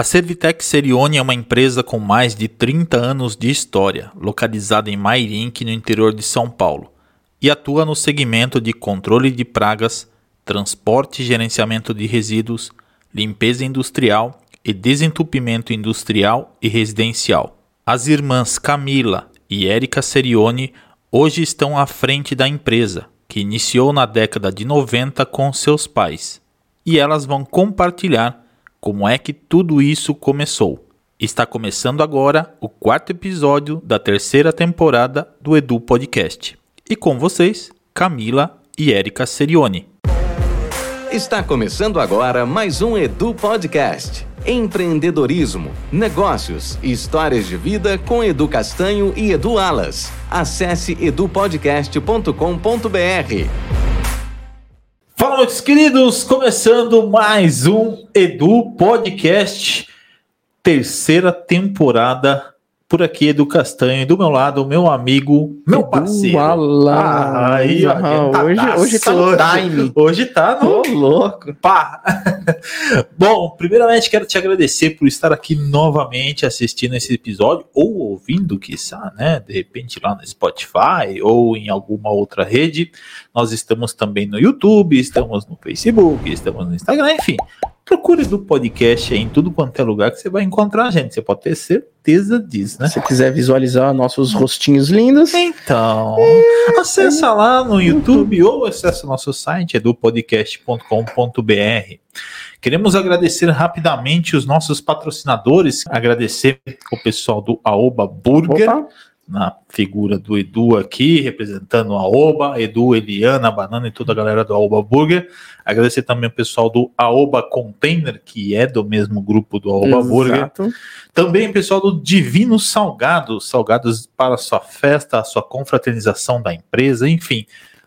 A Servitec Serione é uma empresa com mais de 30 anos de história, localizada em Mairink, no interior de São Paulo, e atua no segmento de controle de pragas, transporte e gerenciamento de resíduos, limpeza industrial e desentupimento industrial e residencial. As irmãs Camila e Érica Serione hoje estão à frente da empresa, que iniciou na década de 90 com seus pais, e elas vão compartilhar como é que tudo isso começou. Está começando agora o quarto episódio da terceira temporada do Edu Podcast. E com vocês, Camila e Érica Serione. Está começando agora mais um Edu Podcast. Empreendedorismo, negócios e histórias de vida com Edu Castanho e Edu Alas. Acesse edupodcast.com.br. Meus queridos, começando mais um Edu Podcast, terceira temporada por aqui, Edu Castanho, do meu lado, meu amigo, meu parceiro. Ah, aí, ó, tá, hoje, tá, hoje tá no time. Hoje tá no... Tô louco. Pá. Bom, primeiramente quero te agradecer por estar aqui novamente assistindo esse episódio, ou ouvindo, quiçá, né, de repente lá no Spotify, ou em alguma outra rede. Nós estamos também no YouTube, estamos no Facebook, estamos no Instagram, enfim procure do podcast aí em tudo quanto é lugar que você vai encontrar a gente. Você pode ter certeza disso, né? Se quiser visualizar nossos rostinhos lindos. Então, é, acessa é. lá no YouTube ou acessa nosso site edupodcast.com.br. Queremos agradecer rapidamente os nossos patrocinadores, agradecer o pessoal do Aoba Burger. Opa na figura do Edu aqui, representando a Aoba, Edu, Eliana, Banana e toda a galera do Aoba Burger. Agradecer também o pessoal do Aoba Container, que é do mesmo grupo do Aoba Exato. Burger. Também o pessoal do Divino Salgado, salgados para a sua festa, a sua confraternização da empresa, enfim.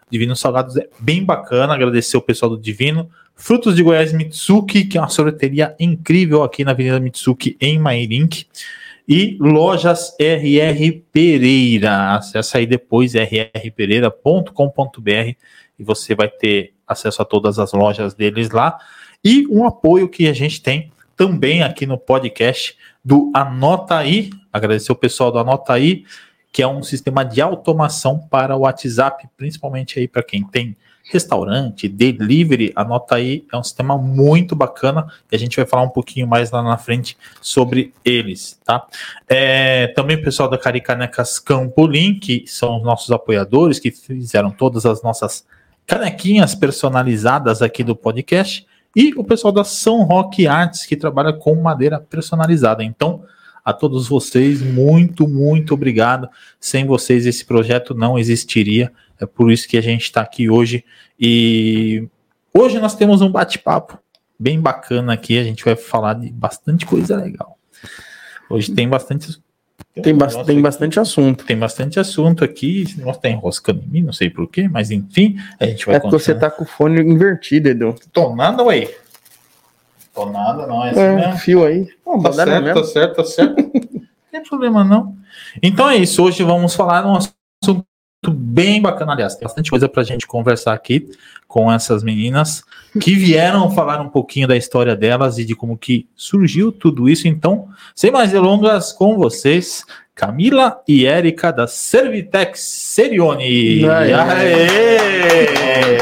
Divino Salgados é bem bacana, agradecer o pessoal do Divino. Frutos de Goiás Mitsuki, que é uma sorveteria incrível aqui na Avenida Mitsuki, em Mairink e lojas RR Pereira. Acesse aí depois rrpereira.com.br e você vai ter acesso a todas as lojas deles lá. E um apoio que a gente tem também aqui no podcast do Anota aí. Agradecer o pessoal do Anota aí, que é um sistema de automação para o WhatsApp, principalmente aí para quem tem restaurante, delivery, anota aí, é um sistema muito bacana e a gente vai falar um pouquinho mais lá na frente sobre eles, tá? É, também o pessoal da Caricanecas Campolim, que são os nossos apoiadores, que fizeram todas as nossas canequinhas personalizadas aqui do podcast, e o pessoal da São Roque Arts, que trabalha com madeira personalizada. Então, a todos vocês, muito, muito obrigado. Sem vocês, esse projeto não existiria. É por isso que a gente está aqui hoje. E hoje nós temos um bate-papo bem bacana aqui. A gente vai falar de bastante coisa legal. Hoje tem bastante. Tem, ba tem bastante assunto. Tem bastante assunto aqui. Esse negócio tá enroscando em mim, não sei porquê, mas enfim, a gente vai. É que você tá com o fone invertido, Edu. Tô nada, ué. Tô nada, não. É, assim é mesmo. fio aí. Não, tá, certo, tá certo, tá certo, tá certo. não tem problema, não. Então é isso. Hoje vamos falar um assunto bem bacana. Aliás, tem bastante coisa pra gente conversar aqui com essas meninas que vieram falar um pouquinho da história delas e de como que surgiu tudo isso. Então, sem mais delongas, com vocês, Camila e Érica da Servitex Serione. Aê! Aê!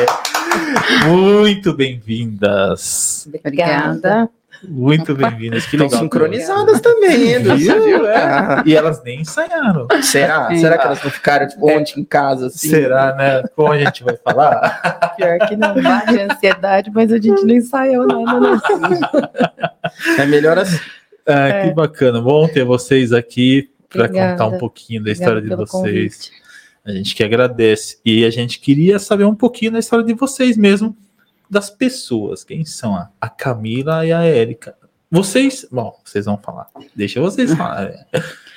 Muito bem-vindas. Obrigada. Muito bem-vindas. Que legal. sincronizadas também, hein, viu? É. E elas nem ensaiaram. Será? Será que elas não ficaram tipo, ontem em casa? Assim? Será, né? Como a gente vai falar? Pior que não bate ansiedade, mas a gente não ensaiou nada, não. É melhor assim. Ah, é. Que bacana. Bom ter vocês aqui para contar um pouquinho da história de vocês. Convite. A gente que agradece. E a gente queria saber um pouquinho da história de vocês mesmo, das pessoas. Quem são a, Camila e a Érica? Vocês, bom, vocês vão falar. Deixa vocês falarem.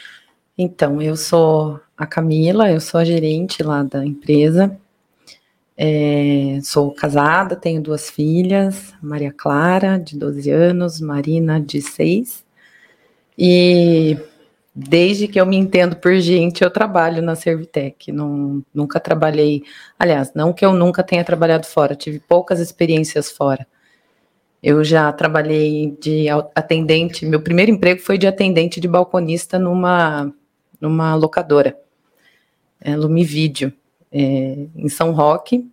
Então, eu sou a Camila, eu sou a gerente lá da empresa. É, sou casada, tenho duas filhas, Maria Clara, de 12 anos, Marina, de 6. E Desde que eu me entendo por gente, eu trabalho na Servitec. Não, nunca trabalhei. Aliás, não que eu nunca tenha trabalhado fora, tive poucas experiências fora. Eu já trabalhei de atendente, meu primeiro emprego foi de atendente de balconista numa, numa locadora, é, Lumivídeo, é, em São Roque.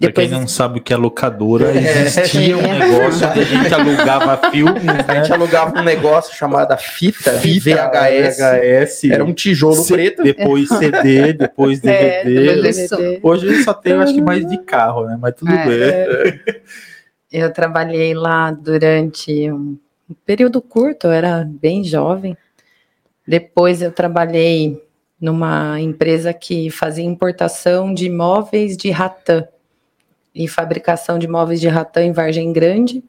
Depois... Pra quem não sabe o que é locadora, é. existia um negócio que a gente alugava filmes, né? A gente alugava um negócio chamado fita, fita VHS. VHS. Era um tijolo C preto. Depois CD, depois DVD. É, DVD. Hoje só tem, acho que mais de carro, né? Mas tudo é. bem. Eu trabalhei lá durante um período curto, eu era bem jovem. Depois eu trabalhei numa empresa que fazia importação de móveis de ratã e fabricação de móveis de ratã em Vargem Grande.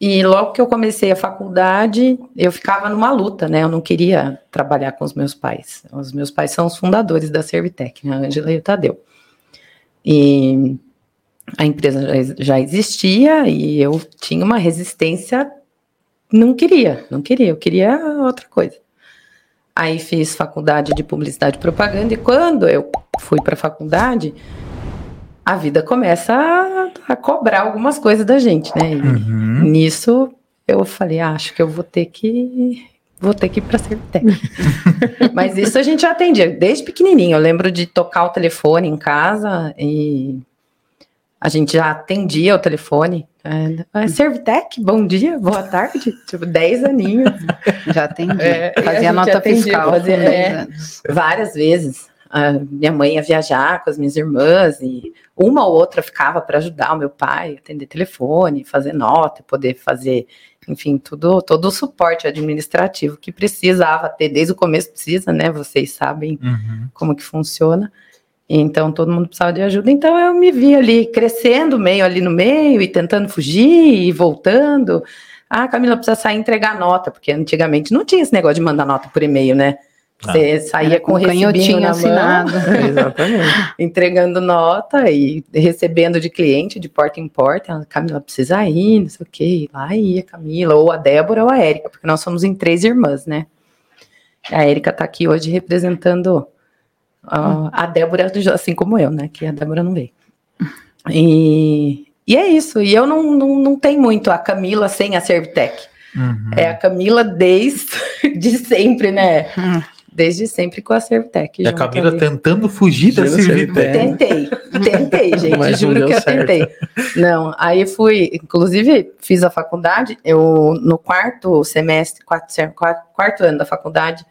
E logo que eu comecei a faculdade, eu ficava numa luta, né? Eu não queria trabalhar com os meus pais. Os meus pais são os fundadores da Servitec, né? A Angela e o Tadeu. E a empresa já, existia e eu tinha uma resistência, não queria, não queria, eu queria outra coisa. Aí fiz faculdade de publicidade e propaganda e quando eu fui para a faculdade, a vida começa a, a, cobrar algumas coisas da gente, né? Uhum. Nisso eu falei, ah, acho que eu vou ter que vou ter que ir para ser técnico. Mas isso a gente já atendia desde pequenininho. Eu lembro de tocar o telefone em casa e a gente já atendia o telefone. É, Servitec, bom dia, boa tarde. Tipo, 10 aninhos. Já atendi. É, fazia nota atendia, fiscal. Fazia, é, várias vezes. Minha mãe ia viajar com as minhas irmãs e uma ou outra ficava para ajudar o meu pai, atender telefone, fazer nota, poder fazer, enfim, tudo, todo o suporte administrativo que precisava ter desde o começo precisa, né? Vocês sabem uhum. como que funciona. Então todo mundo precisava de ajuda. Então eu me vi ali crescendo, meio ali no meio e tentando fugir e voltando. Ah, Camila precisa sair e entregar nota, porque antigamente não tinha esse negócio de mandar nota por e-mail, né? Você saía com, com recibinho na assinado. Mão, Exatamente. entregando nota e recebendo de cliente de porta em porta. A Camila precisa ir, não sei o quê. Lá ia Camila, ou a Débora ou a Érica, porque nós somos em três irmãs, né? A Érica está aqui hoje representando Uh, a Débora, assim como eu, né? Que a Débora não veio. E, e é isso. E eu não, não, não tenho muito a Camila sem a Servitec. Uhum. É a Camila desde de sempre, né? Uhum. Desde sempre com a Servitec. E a Camila ali. tentando fugir da Servitec. Tentei, tentei, gente. Mas juro que eu certo. tentei. Não, aí fui, inclusive, fiz a faculdade. Eu, no quarto semestre, quarto, quarto, quarto ano da faculdade,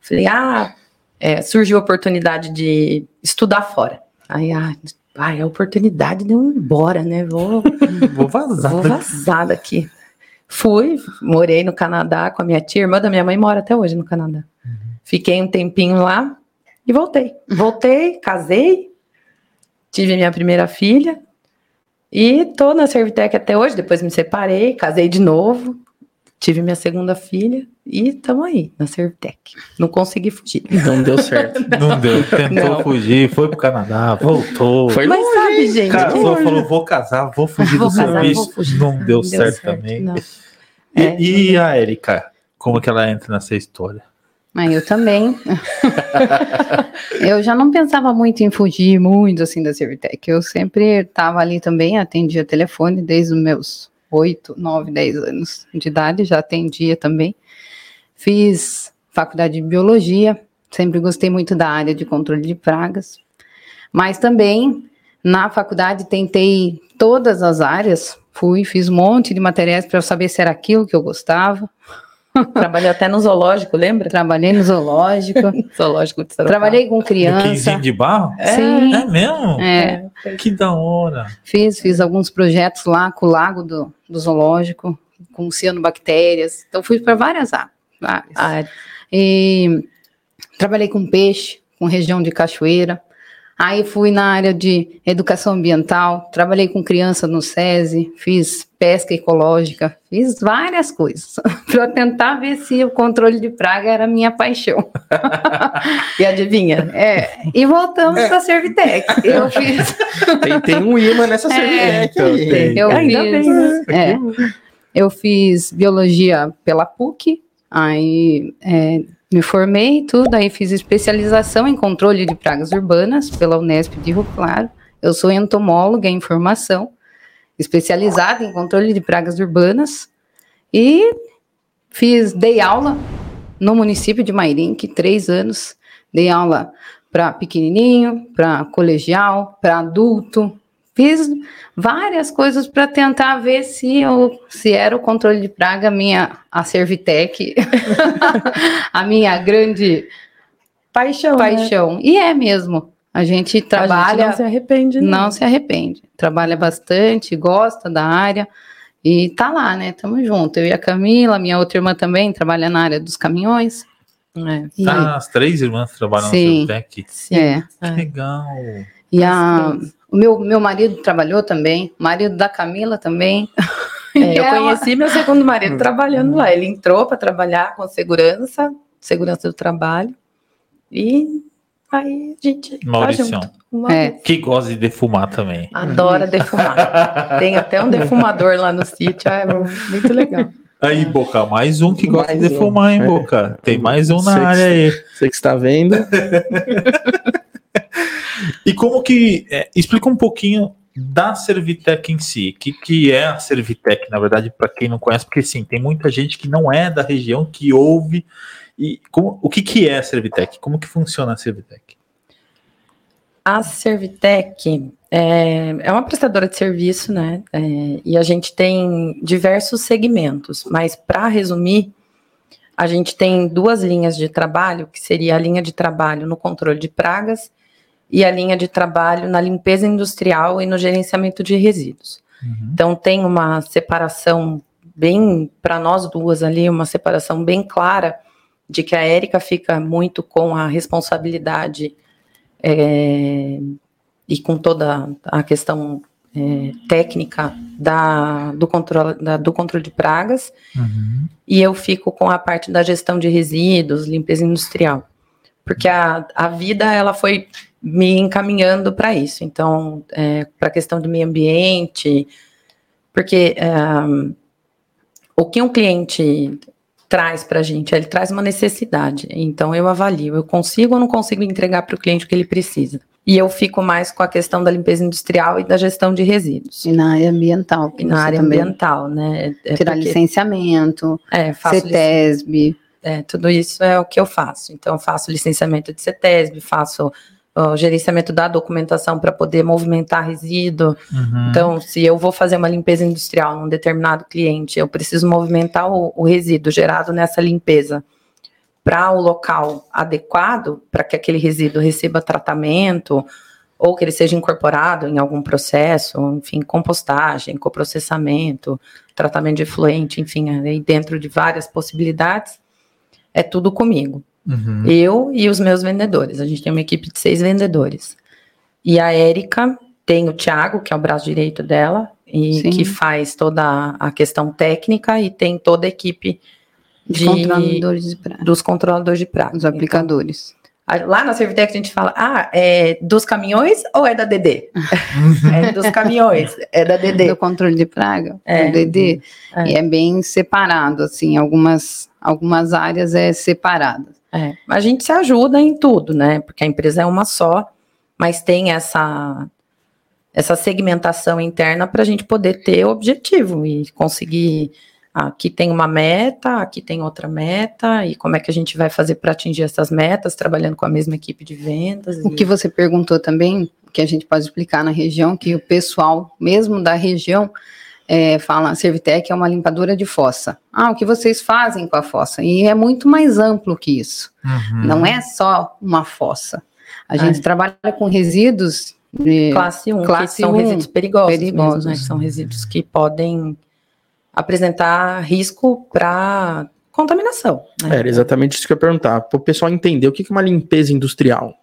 falei, ah é, surgiu a oportunidade de estudar fora. Aí, ah, ai, a oportunidade de eu ir embora, né? Vou, vou vazar. Vou vazar daqui. Fui, morei no Canadá com a minha tia, irmã da minha mãe mora até hoje no Canadá. Uhum. Fiquei um tempinho lá e voltei. Voltei, casei, tive minha primeira filha e tô na Servitec até hoje. Depois me separei, casei de novo, tive minha segunda filha e estamos aí, na Servitec. Não consegui fugir. Não deu certo. Não deu. Tentou não. fugir, foi pro Canadá, voltou. Foi Mas longe, sabe, gente. Casou, falou, vou casar, vou fugir vou do casar, serviço. Não deu, não deu certo, certo, também. Não. E, é, e a Erika, como que ela entra nessa história? Mas eu também. eu já não pensava muito em fugir muito assim da Servitec. Eu sempre estava ali também, atendia telefone desde os meus 8, 9, 10 anos de idade, já atendia também. Fiz faculdade de biologia, sempre gostei muito da área de controle de pragas, mas também na faculdade tentei todas as áreas, fui, fiz um monte de materiais para saber se era aquilo que eu gostava. Trabalhei até no zoológico, lembra? Trabalhei no zoológico. zoológico de Trabalhei com criança. de barro? É. Sim. É mesmo? É. Que da hora. Fiz, fiz alguns projetos lá com o lago do, do zoológico, com cianobactérias. Então fui para várias áreas. E trabalhei com peixe, com região de cachoeira. Aí fui na área de educação ambiental, trabalhei com criança no SESI, fiz pesca ecológica, fiz várias coisas para tentar ver se o controle de praga era minha paixão. e adivinha? É, e voltamos é. para a Servitec. Eu fiz. Tem, tem um imã nessa é, Servitec. Eu fiz, bem, né? é, eu fiz biologia pela PUC, aí é, me formei tudo, aí fiz especialização em controle de pragas urbanas pela Unesp de Rio Claro. Eu sou entomóloga em formação especializada em controle de pragas urbanas e fiz, dei aula no município de Mairink, três anos, dei aula para pequenininho, para colegial, para adulto, fiz várias coisas para tentar ver se eu, se era o controle de praga minha a Servitec, a minha grande paixão, né? paixão. Né? E é mesmo. A gente trabalha. A gente não se arrepende. Não. não se arrepende. Trabalha bastante, gosta da área. E tá lá, né? Tamo junto. Eu e a Camila, minha outra irmã também, trabalha na área dos caminhões. É. E... Ah, as três irmãs trabalham Sim. no Tech. Sim. É. Que legal. E a, o meu, meu marido trabalhou também, o marido da Camila também. É, eu conheci meu segundo marido trabalhando lá. Ele entrou para trabalhar com segurança, segurança do trabalho. E Aí a gente Maurício, tá é. que gosta de defumar também. Adora defumar. Tem até um defumador lá no sítio, é muito legal. Aí, Boca, mais um que gosta mais de defumar, um. hein, Boca? Tem mais um na você área aí. Você que está vendo. e como que. É, explica um pouquinho da Servitec em si. O que, que é a Servitec, na verdade, para quem não conhece, porque sim, tem muita gente que não é da região que ouve e como, o que, que é a Servitec? Como que funciona a Servitec? A Servitec é, é uma prestadora de serviço, né? É, e a gente tem diversos segmentos, mas para resumir, a gente tem duas linhas de trabalho, que seria a linha de trabalho no controle de pragas e a linha de trabalho na limpeza industrial e no gerenciamento de resíduos. Uhum. Então tem uma separação bem para nós duas ali, uma separação bem clara de que a Érica fica muito com a responsabilidade é, e com toda a questão é, técnica da, do, controle, da, do controle de pragas, uhum. e eu fico com a parte da gestão de resíduos, limpeza industrial, porque a, a vida ela foi me encaminhando para isso, então, é, para a questão do meio ambiente, porque é, o que um cliente traz para a gente? Ele traz uma necessidade. Então eu avalio, eu consigo ou não consigo entregar para o cliente o que ele precisa. E eu fico mais com a questão da limpeza industrial e da gestão de resíduos. E na área ambiental. E na área ambiental, né? É Tirar porque, licenciamento, é, CETESB. É, tudo isso é o que eu faço. Então, eu faço licenciamento de CETESB, faço o gerenciamento da documentação para poder movimentar resíduo. Uhum. Então, se eu vou fazer uma limpeza industrial num determinado cliente, eu preciso movimentar o, o resíduo gerado nessa limpeza para o local adequado, para que aquele resíduo receba tratamento ou que ele seja incorporado em algum processo, enfim, compostagem, coprocessamento, tratamento de efluente, enfim, aí dentro de várias possibilidades, é tudo comigo. Uhum. Eu e os meus vendedores. A gente tem uma equipe de seis vendedores. E a Érica tem o Thiago, que é o braço direito dela, e Sim. que faz toda a questão técnica, e tem toda a equipe de, de controladores de praga. dos controladores de praga. Os aplicadores. Então, lá na Servitec a gente fala, ah, é dos caminhões ou é da DD? é dos caminhões, é da DD. Do controle de praga, é. do DD. É. E é bem separado, assim, algumas, algumas áreas é separado. É, a gente se ajuda em tudo, né? Porque a empresa é uma só, mas tem essa essa segmentação interna para a gente poder ter objetivo e conseguir. Aqui tem uma meta, aqui tem outra meta, e como é que a gente vai fazer para atingir essas metas, trabalhando com a mesma equipe de vendas. O e... que você perguntou também, que a gente pode explicar na região, que o pessoal, mesmo da região, é, fala, a Servitec é uma limpadora de fossa. Ah, o que vocês fazem com a fossa? E é muito mais amplo que isso. Uhum. Não é só uma fossa. A gente é. trabalha com resíduos de classe 1, classe que são 1, resíduos perigosos, perigosos. Mesmo, né? São resíduos que podem apresentar risco para contaminação. Né? Era exatamente isso que eu ia perguntar. Para o pessoal entender o que é uma limpeza industrial.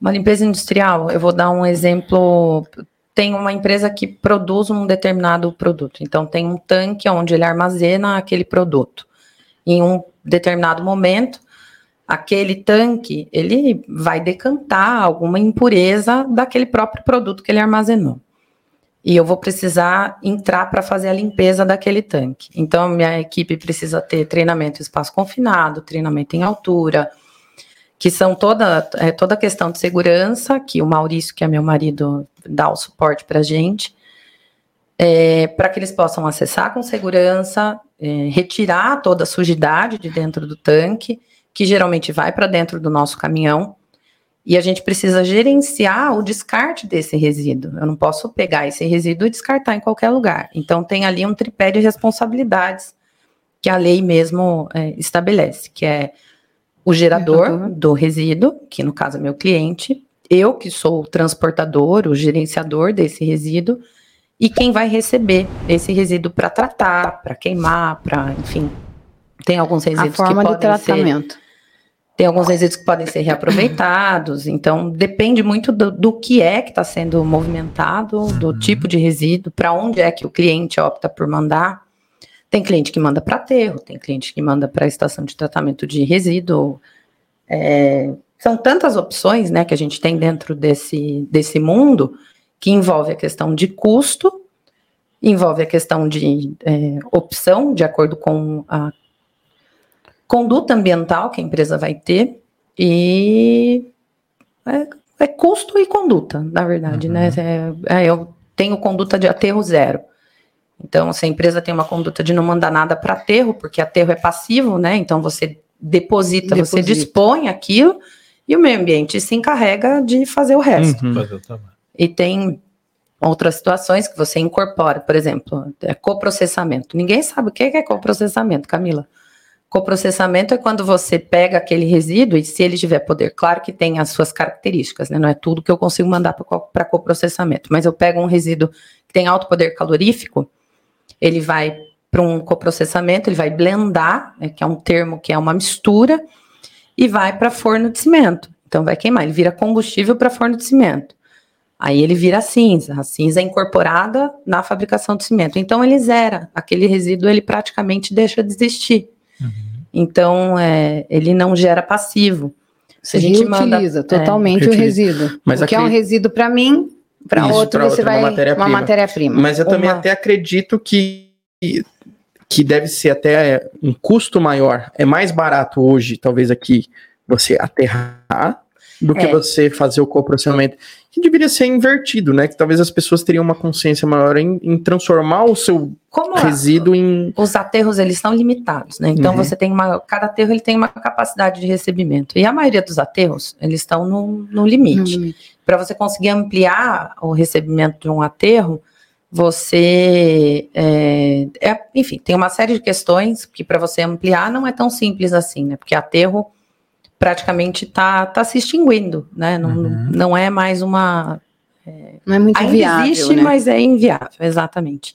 Uma limpeza industrial, eu vou dar um exemplo tem uma empresa que produz um determinado produto. Então, tem um tanque onde ele armazena aquele produto. Em um determinado momento, aquele tanque ele vai decantar alguma impureza daquele próprio produto que ele armazenou. E eu vou precisar entrar para fazer a limpeza daquele tanque. Então, minha equipe precisa ter treinamento em espaço confinado, treinamento em altura, que são toda, é, toda a questão de segurança, que o Maurício, que é meu marido, dá o suporte para a gente. é, para que eles possam acessar com segurança, é, retirar toda a sujidade de dentro do tanque, que geralmente vai para dentro do nosso caminhão, e a gente precisa gerenciar o descarte desse resíduo. Eu não posso pegar esse resíduo e descartar em qualquer lugar. Então, tem ali um tripé de responsabilidades que a lei mesmo é, estabelece, que é o gerador do resíduo, que no caso é meu cliente, eu que sou o transportador, o gerenciador desse resíduo, e quem vai receber esse resíduo para tratar, para queimar, para, enfim, tem alguns resíduos a forma que podem de tratamento. Ser, tem alguns resíduos que podem ser reaproveitados, então depende muito do, do que é que está sendo movimentado, do uhum. tipo de resíduo, para onde é que o cliente opta por mandar. Tem cliente que manda para aterro, tem cliente que manda para a estação de tratamento de resíduo. É, são tantas opções né, que a gente tem dentro desse, desse mundo que envolve a questão de custo, envolve a questão de é, opção, de acordo com a conduta ambiental que a empresa vai ter, e é, é custo e conduta, na verdade, né? uhum. né? É, eu tenho conduta de aterro zero. Então, se a empresa tem uma conduta de não mandar nada para aterro, porque aterro é passivo, né? Então você deposita, deposita, você dispõe aquilo, e o meio ambiente se encarrega de fazer o resto. Uhum. E tem outras situações que você incorpora, por exemplo, é coprocessamento. Ninguém sabe o que é coprocessamento, Camila. Coprocessamento é quando você pega aquele resíduo e se ele tiver poder, claro que tem as suas características, né? Não é tudo que eu consigo mandar para coprocessamento, mas eu pego um resíduo que tem alto poder calorífico, ele vai para um coprocessamento, ele vai blendar, né, que é um termo que é uma mistura, e vai para forno de cimento. Então vai queimar, ele vira combustível para forno de cimento. Aí ele vira cinza. A cinza é incorporada na fabricação do cimento. Então ele zera. Aquele resíduo ele praticamente deixa de existir. Uhum. Então é, ele não gera passivo. Se a gente reutiliza manda, totalmente é, o resíduo. Mas o que é um resíduo para mim, para outro você vai uma matéria-prima. Mas eu também uma... até acredito que que deve ser até um custo maior. É mais barato hoje, talvez aqui, você aterrar do que é. você fazer o coprocessamento. Que deveria ser invertido, né? Que talvez as pessoas teriam uma consciência maior em, em transformar o seu Como resíduo a, em. Os aterros eles são limitados, né? Então uhum. você tem uma. Cada aterro ele tem uma capacidade de recebimento. E a maioria dos aterros, eles estão no, no limite. Uhum. Para você conseguir ampliar o recebimento de um aterro, você. É, é, enfim, tem uma série de questões que para você ampliar não é tão simples assim, né? Porque aterro praticamente está tá se extinguindo, né? Não, uhum. não é mais uma. É, não é muito ainda viável. Existe, né? mas é inviável, exatamente.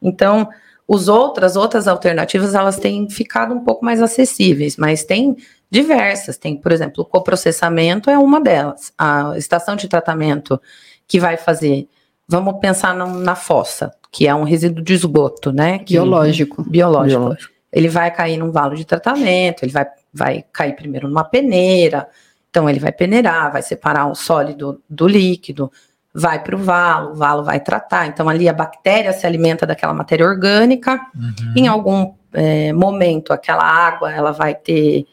Então, os outras, outras alternativas, elas têm ficado um pouco mais acessíveis, mas tem diversas. Tem, por exemplo, o coprocessamento é uma delas. A estação de tratamento que vai fazer. Vamos pensar na, na fossa, que é um resíduo de esgoto, né? Que, biológico. biológico. Biológico. Ele vai cair num valo de tratamento, ele vai vai cair primeiro numa peneira, então ele vai peneirar, vai separar o sólido do líquido, vai para o valo, o valo vai tratar. Então ali a bactéria se alimenta daquela matéria orgânica. Uhum. Em algum é, momento aquela água ela vai ter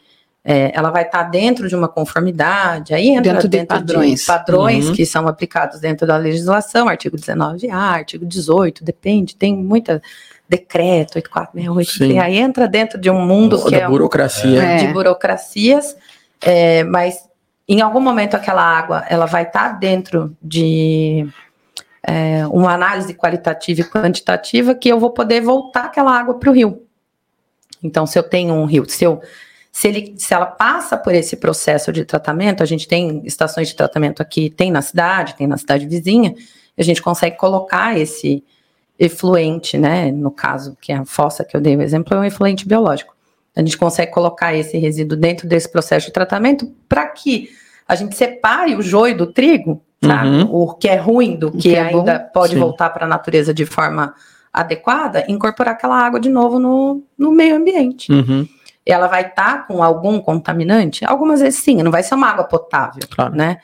é, ela vai estar tá dentro de uma conformidade, aí entra dentro, dentro de padrões, de padrões uhum. que são aplicados dentro da legislação, artigo 19A, artigo 18, depende, tem muita decreto 8468, e aí entra dentro de um mundo que é burocracia. É. de burocracias, é, mas em algum momento aquela água ela vai estar tá dentro de é, uma análise qualitativa e quantitativa que eu vou poder voltar aquela água para o rio. Então, se eu tenho um rio, se eu se, ele, se ela passa por esse processo de tratamento, a gente tem estações de tratamento aqui, tem na cidade, tem na cidade vizinha, a gente consegue colocar esse, efluente, né? No caso, que é a fossa que eu dei o exemplo, é um efluente biológico. A gente consegue colocar esse resíduo dentro desse processo de tratamento para que a gente separe o joio do trigo, sabe? Uhum. O que é ruim do que, que é ainda bom. pode Sim. voltar para a natureza de forma adequada, incorporar aquela água de novo no, no meio ambiente. Uhum. Ela vai estar tá com algum contaminante? Algumas vezes sim, não vai ser uma água potável, claro. né?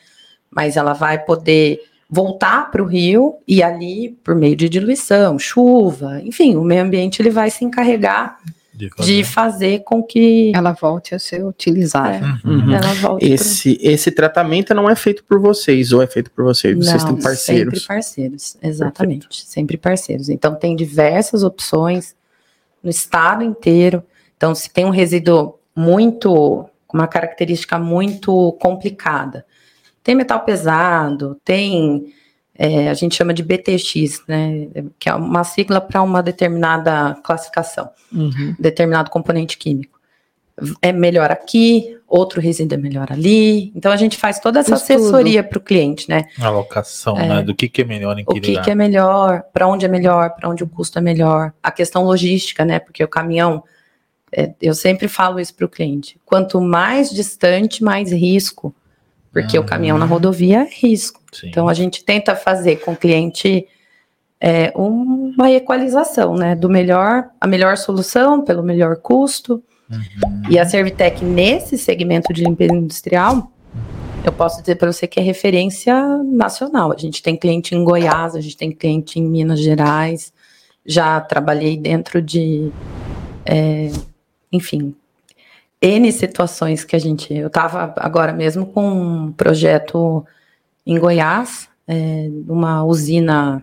Mas ela vai poder voltar para o rio e ali, por meio de diluição, chuva, enfim, o meio ambiente ele vai se encarregar De de fazer com que Ela volte a ser utilizada. Uhum. ela volte Esse, esse tratamento não é feito por vocês, ou é feito por vocês? Vocês têm Não, parceiros. Sempre parceiros, exatamente. Sempre parceiros. Então, tem diversas opções no estado inteiro. Então, se tem um resíduo muito, com uma característica muito complicada, tem metal pesado, tem, é, a gente chama de BTX, né, que é uma sigla para uma determinada classificação Uhum. determinado componente químico. É melhor aqui, outro resíduo é melhor ali. Então a gente faz toda essa Estudo. assessoria para o cliente, né? A alocação, né? Do que, que é melhor em que O que, que é melhor, para onde é melhor, para onde o custo é melhor. A questão logística, né? Porque o caminhão, é, eu sempre falo isso para o cliente. Quanto mais distante, mais risco. Porque o caminhão na rodovia é risco. Sim. Então a gente tenta fazer com o cliente é, uma equalização, né? Do melhor, a melhor solução pelo melhor custo. Uhum. E a Servitec, nesse segmento de limpeza industrial, eu posso dizer para você que é referência nacional. A gente tem cliente em Goiás, a gente tem cliente em Minas Gerais, já trabalhei dentro de, é, enfim, N situações que a gente. Eu estava agora mesmo com um projeto em Goiás, é, uma usina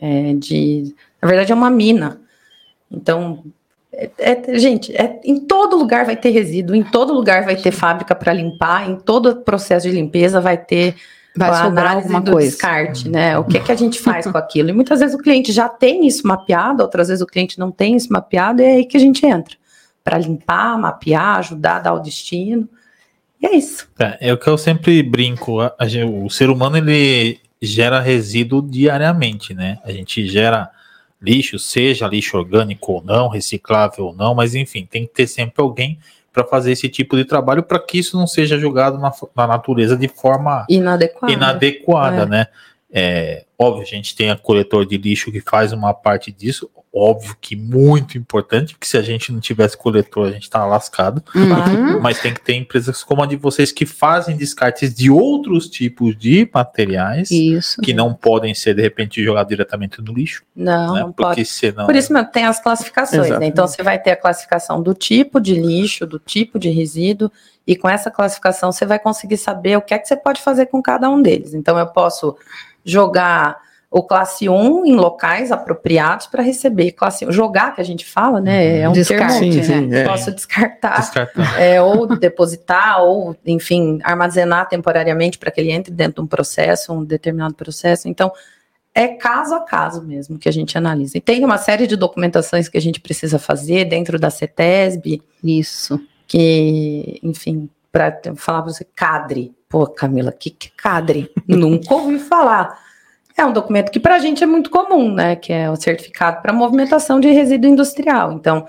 é, de. Na verdade, é uma mina. Então, é- é- gente, é- em todo lugar vai ter resíduo, em todo lugar vai ter fábrica para limpar, em todo processo de limpeza vai ter Vai a análise alguma do coisa. descarte, né? O que, que a gente faz com aquilo? E muitas vezes o cliente já tem isso mapeado, outras vezes o cliente não tem isso mapeado, e é aí que a gente entra para limpar, mapear, ajudar a dar o destino. E é isso. É, é o que eu sempre brinco. a- a o ser humano ele gera resíduo diariamente, né? A gente gera lixo, seja lixo orgânico ou não, reciclável ou não, mas enfim, tem que ter sempre alguém para fazer esse tipo de trabalho para que isso não seja jogado na, na natureza de forma Inadequado. inadequada, É. né? É, óbvio, a gente tem a coletor de lixo que faz uma parte disso, óbvio que muito importante, porque se a gente não tivesse coletor, a gente tá lascado. Uhum. Mas tem que ter empresas como a de vocês que fazem descartes de outros tipos de materiais Isso. que não podem ser, de repente, jogados diretamente no lixo. Não, né? não Porque pode. senão. Por isso mesmo, tem as classificações, né? Então você vai ter a classificação do tipo de lixo, do tipo de resíduo, e com essa classificação você vai conseguir saber o que é que você pode fazer com cada um deles. Então eu posso jogar o classe 1 em locais apropriados para receber classe 1. Jogar, que a gente fala, né? É um Descarte, termo. Sim, sim, é. Posso descartar, Descartando. é, ou depositar, ou, enfim, armazenar temporariamente para que ele entre dentro de um processo, um determinado processo. Então, é caso a caso mesmo que a gente analisa. E tem uma série de documentações que a gente precisa fazer dentro da CETESB, Isso. que, enfim, para falar para você, cadre. Pô, Camila, que, que cadre? Nunca ouvi falar. É um documento que para a gente é muito comum, né? Que é o certificado para movimentação de resíduo industrial. Então,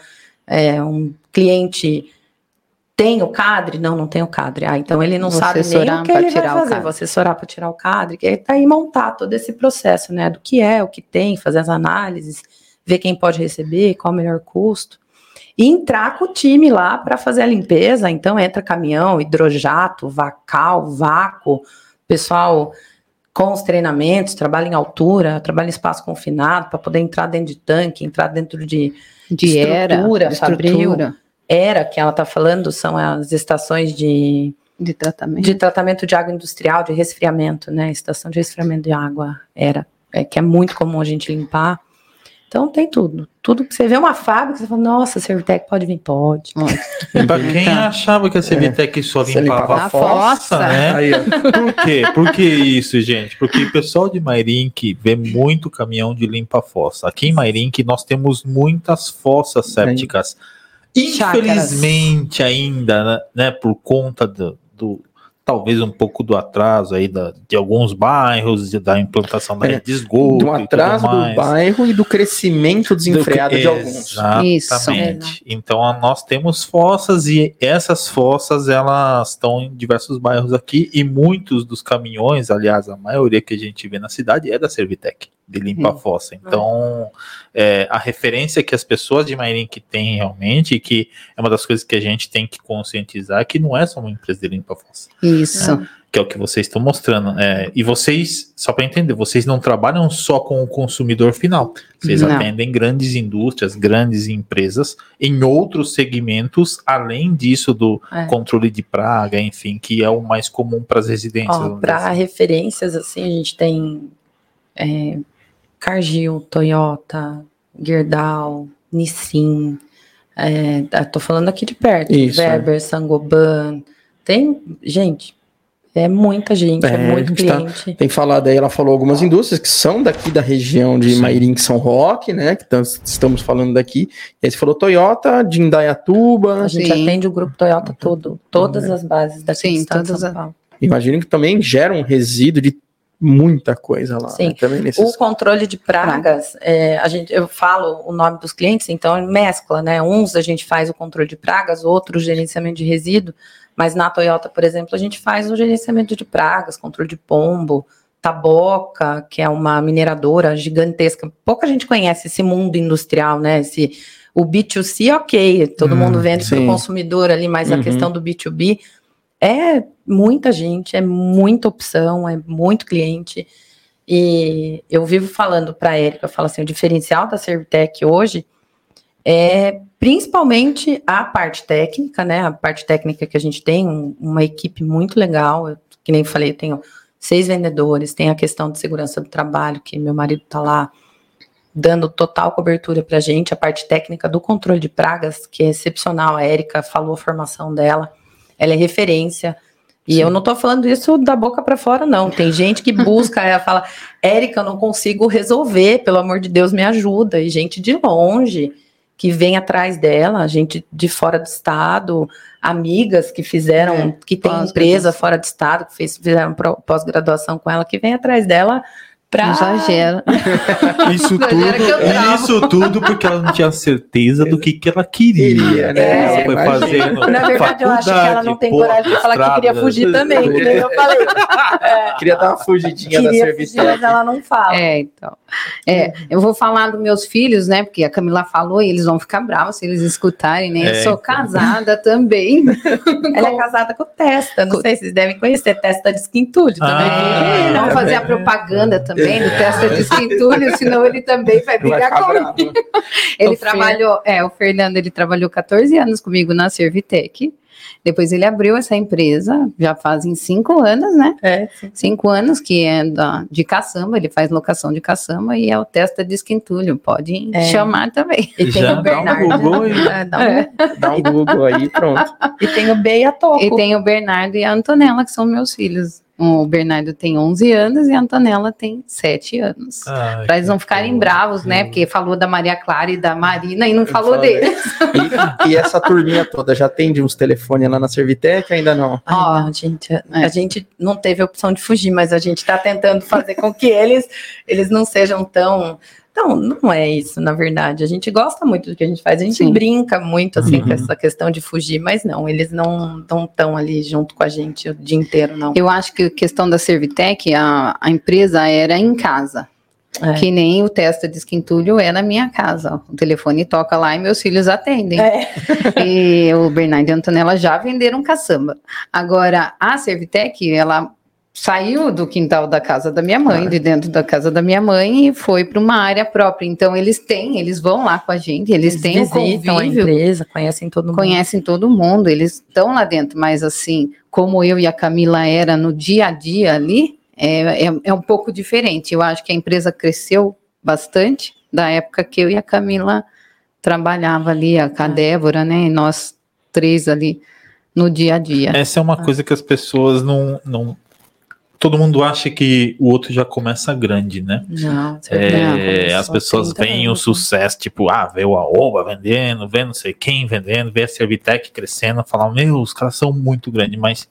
é, um cliente tem o cadre? Não, não tem o cadre. Ah, então ele não Vou sabe nem o que ele vai fazer. Vou assessorar para tirar o cadre. Que tá aí montar todo esse processo, né? Do que é, o que tem, fazer as análises, ver quem pode receber, qual o melhor custo e entrar com o time lá para fazer a limpeza. Então entra caminhão, hidrojato, vacal, vácuo, pessoal com os treinamentos, trabalha em altura, trabalha em espaço confinado para poder entrar dentro de tanque, entrar dentro de De era, Estrutura, Fabril. estrutura era que ela está falando são as estações de, de tratamento. de tratamento de água industrial, de resfriamento, né? Estação de resfriamento de água era, é, que é muito comum a gente limpar. Então tem tudo. Tudo que você vê uma fábrica, você fala, nossa, Servitec pode vir, pode. Ó, Pra quem Tá. achava que a CVTEC só Você limpava limpava a a fossa, fossa. né? Aí. Por quê? Por que isso, gente? Porque o pessoal de Mairink vê muito caminhão de limpa-fossa. Aqui em Mairink nós temos muitas fossas sépticas. Infelizmente ainda, né, por conta do, do- talvez um pouco do atraso aí da, de alguns bairros, de- da implantação da É, rede de esgoto do e atraso do bairro e do crescimento desenfreado de alguns. Exatamente. Isso. Então a- nós temos fossas e essas fossas elas estão em diversos bairros aqui e muitos dos caminhões, aliás, a maioria que a gente vê na cidade é da Servitec, de limpa Hum. fossa. Então é, a referência que as pessoas de Mairink têm realmente, que é uma das coisas que a gente tem que conscientizar, que não é só uma empresa de limpa fossa. Isso. que é o que vocês estão mostrando. É, e vocês, só para entender, vocês não trabalham só com o consumidor final. Vocês Não. atendem grandes indústrias, grandes empresas em outros segmentos, além disso do É. controle de praga, enfim, que é o mais comum para as residências. Para assim. referências, assim, a gente tem é, Cargill, Toyota, Gerdau, Nissin. É, tá- tô falando aqui de perto. Isso, é. Weber, Sangoban. Tem, gente, é muita gente, é, É, a muito gente tá- cliente. Tem falado aí, ela falou algumas indústrias que são daqui da região de. Mairim, São Roque, né? Que tam- estamos falando daqui. E aí você falou Toyota, de Indaiatuba. A gente Sim. atende o grupo Toyota todo, todas as bases daqui Sim, de todas São as- Paulo. Imagino que também gera um resíduo de muita coisa lá. Sim. né, Também nesses... O controle de pragas, é, a gente, eu falo o nome dos clientes, então mescla, né? Uns a gente faz o controle de pragas, outros o gerenciamento de resíduo, mas na Toyota, por exemplo, a gente faz o gerenciamento de pragas, controle de pombo, Taboca, que é uma mineradora gigantesca. Pouca gente conhece esse mundo industrial, né? Esse, o B2C, ok, todo Hum, mundo vende para o consumidor ali, mas Uhum. a questão do B2B é muita gente, é muita opção, é muito cliente. E eu vivo falando para a eu falo assim, o diferencial da Servitec hoje é principalmente a parte técnica, né? A parte técnica que a gente tem, um- uma equipe muito legal, eu, que nem falei, tenho seis vendedores, tem a questão de segurança do trabalho, que meu marido está lá dando total cobertura para a gente, a parte técnica do controle de pragas, que é excepcional, a Érica falou a formação dela, ela é referência, e eu não estou falando isso da boca para fora, não. Tem gente que busca, ela fala, Érica, eu não consigo resolver, pelo amor de Deus, me ajuda. E gente de longe que vem atrás dela, gente de fora do estado, amigas que fizeram, É, que tem empresa fora do estado, que fez, fizeram pós-graduação com ela, que vem atrás dela para Exagera. Isso Exagera que eu tudo, isso tudo porque ela não tinha certeza do que, que ela queria. Queria, né? Ela É, foi imagina. fazendo Na verdade, eu acho que ela não tem pô, coragem de falar que queria fugir também, que nem eu falei. Queria dar uma fugidinha da Queria fugir, Servitec. mas ela não fala. É, então. É, eu vou falar dos meus filhos, né? Porque a Camila falou e eles vão ficar bravos se eles escutarem, né? É, eu sou então. casada também. Ela é casada com o Testa, não sei se vocês devem conhecer, Testa de Esquintúdio também. Ah, É, vamos fazer a propaganda também do testa de esquentulho, senão ele também vai brigar comigo. bravo. Ele O Fer- trabalhou, é, o Fernando, ele trabalhou 14 anos comigo na Servitec. Depois ele abriu essa empresa, já fazem cinco anos, né? É, sim. Cinco anos que é da, de caçamba, ele faz locação de caçamba e é o testa de esquentulho, pode É. chamar também. E tem Já o dá um Bernardo. Google e- É, dá um- É. Dá um Google aí, pronto. E tem o B e a Toco. E tem o Bernardo e a Antonella, que são meus filhos. O Bernardo tem 11 anos e a Antonella tem 7 anos. Ai, Pra eles não ficarem bravos, né? Porque falou da Maria Clara e da Marina e não falou falei. deles. E, e essa turminha toda já atende uns telefones lá na Servitec? Ainda não. Ó, não, gente, a, é. a gente não teve a opção de fugir, mas a gente está tentando fazer com que eles, eles não sejam tão. Não, não é isso, na verdade. A gente gosta muito do que a gente faz, a gente Sim. brinca muito assim Uhum. com essa questão de fugir, mas não, eles não estão ali junto com a gente o dia inteiro, não. Eu acho que a questão da Servitec, a, a empresa era em casa. É. Que nem o testa de esquentulho é na minha casa. O telefone toca lá e meus filhos atendem. É. E o Bernardo e a Antonella já venderam caçamba. Agora, a Servitec, ela saiu do quintal da casa da minha mãe, de dentro da casa da minha mãe, e foi para uma área própria. Então, eles têm, eles vão lá com a gente, eles, têm o visitam a convívio, empresa, conhecem todo mundo. conhecem todo mundo, eles estão lá dentro, mas assim, como eu e a Camila era no dia a dia ali, é, é, é um pouco diferente. Eu acho que a empresa cresceu bastante da época que eu e a Camila trabalhava ali, a, com a É. Débora, né? E nós três ali no dia a dia. Essa é uma coisa que as pessoas não, não. Todo mundo acha que o outro já começa grande, né? Não, É, não, as pessoas 30 veem o sucesso, tipo, ah, vê o Aoba vendendo, vê não sei quem vendendo, vê a Servitec crescendo, falam, meu, os caras são muito grandes, mas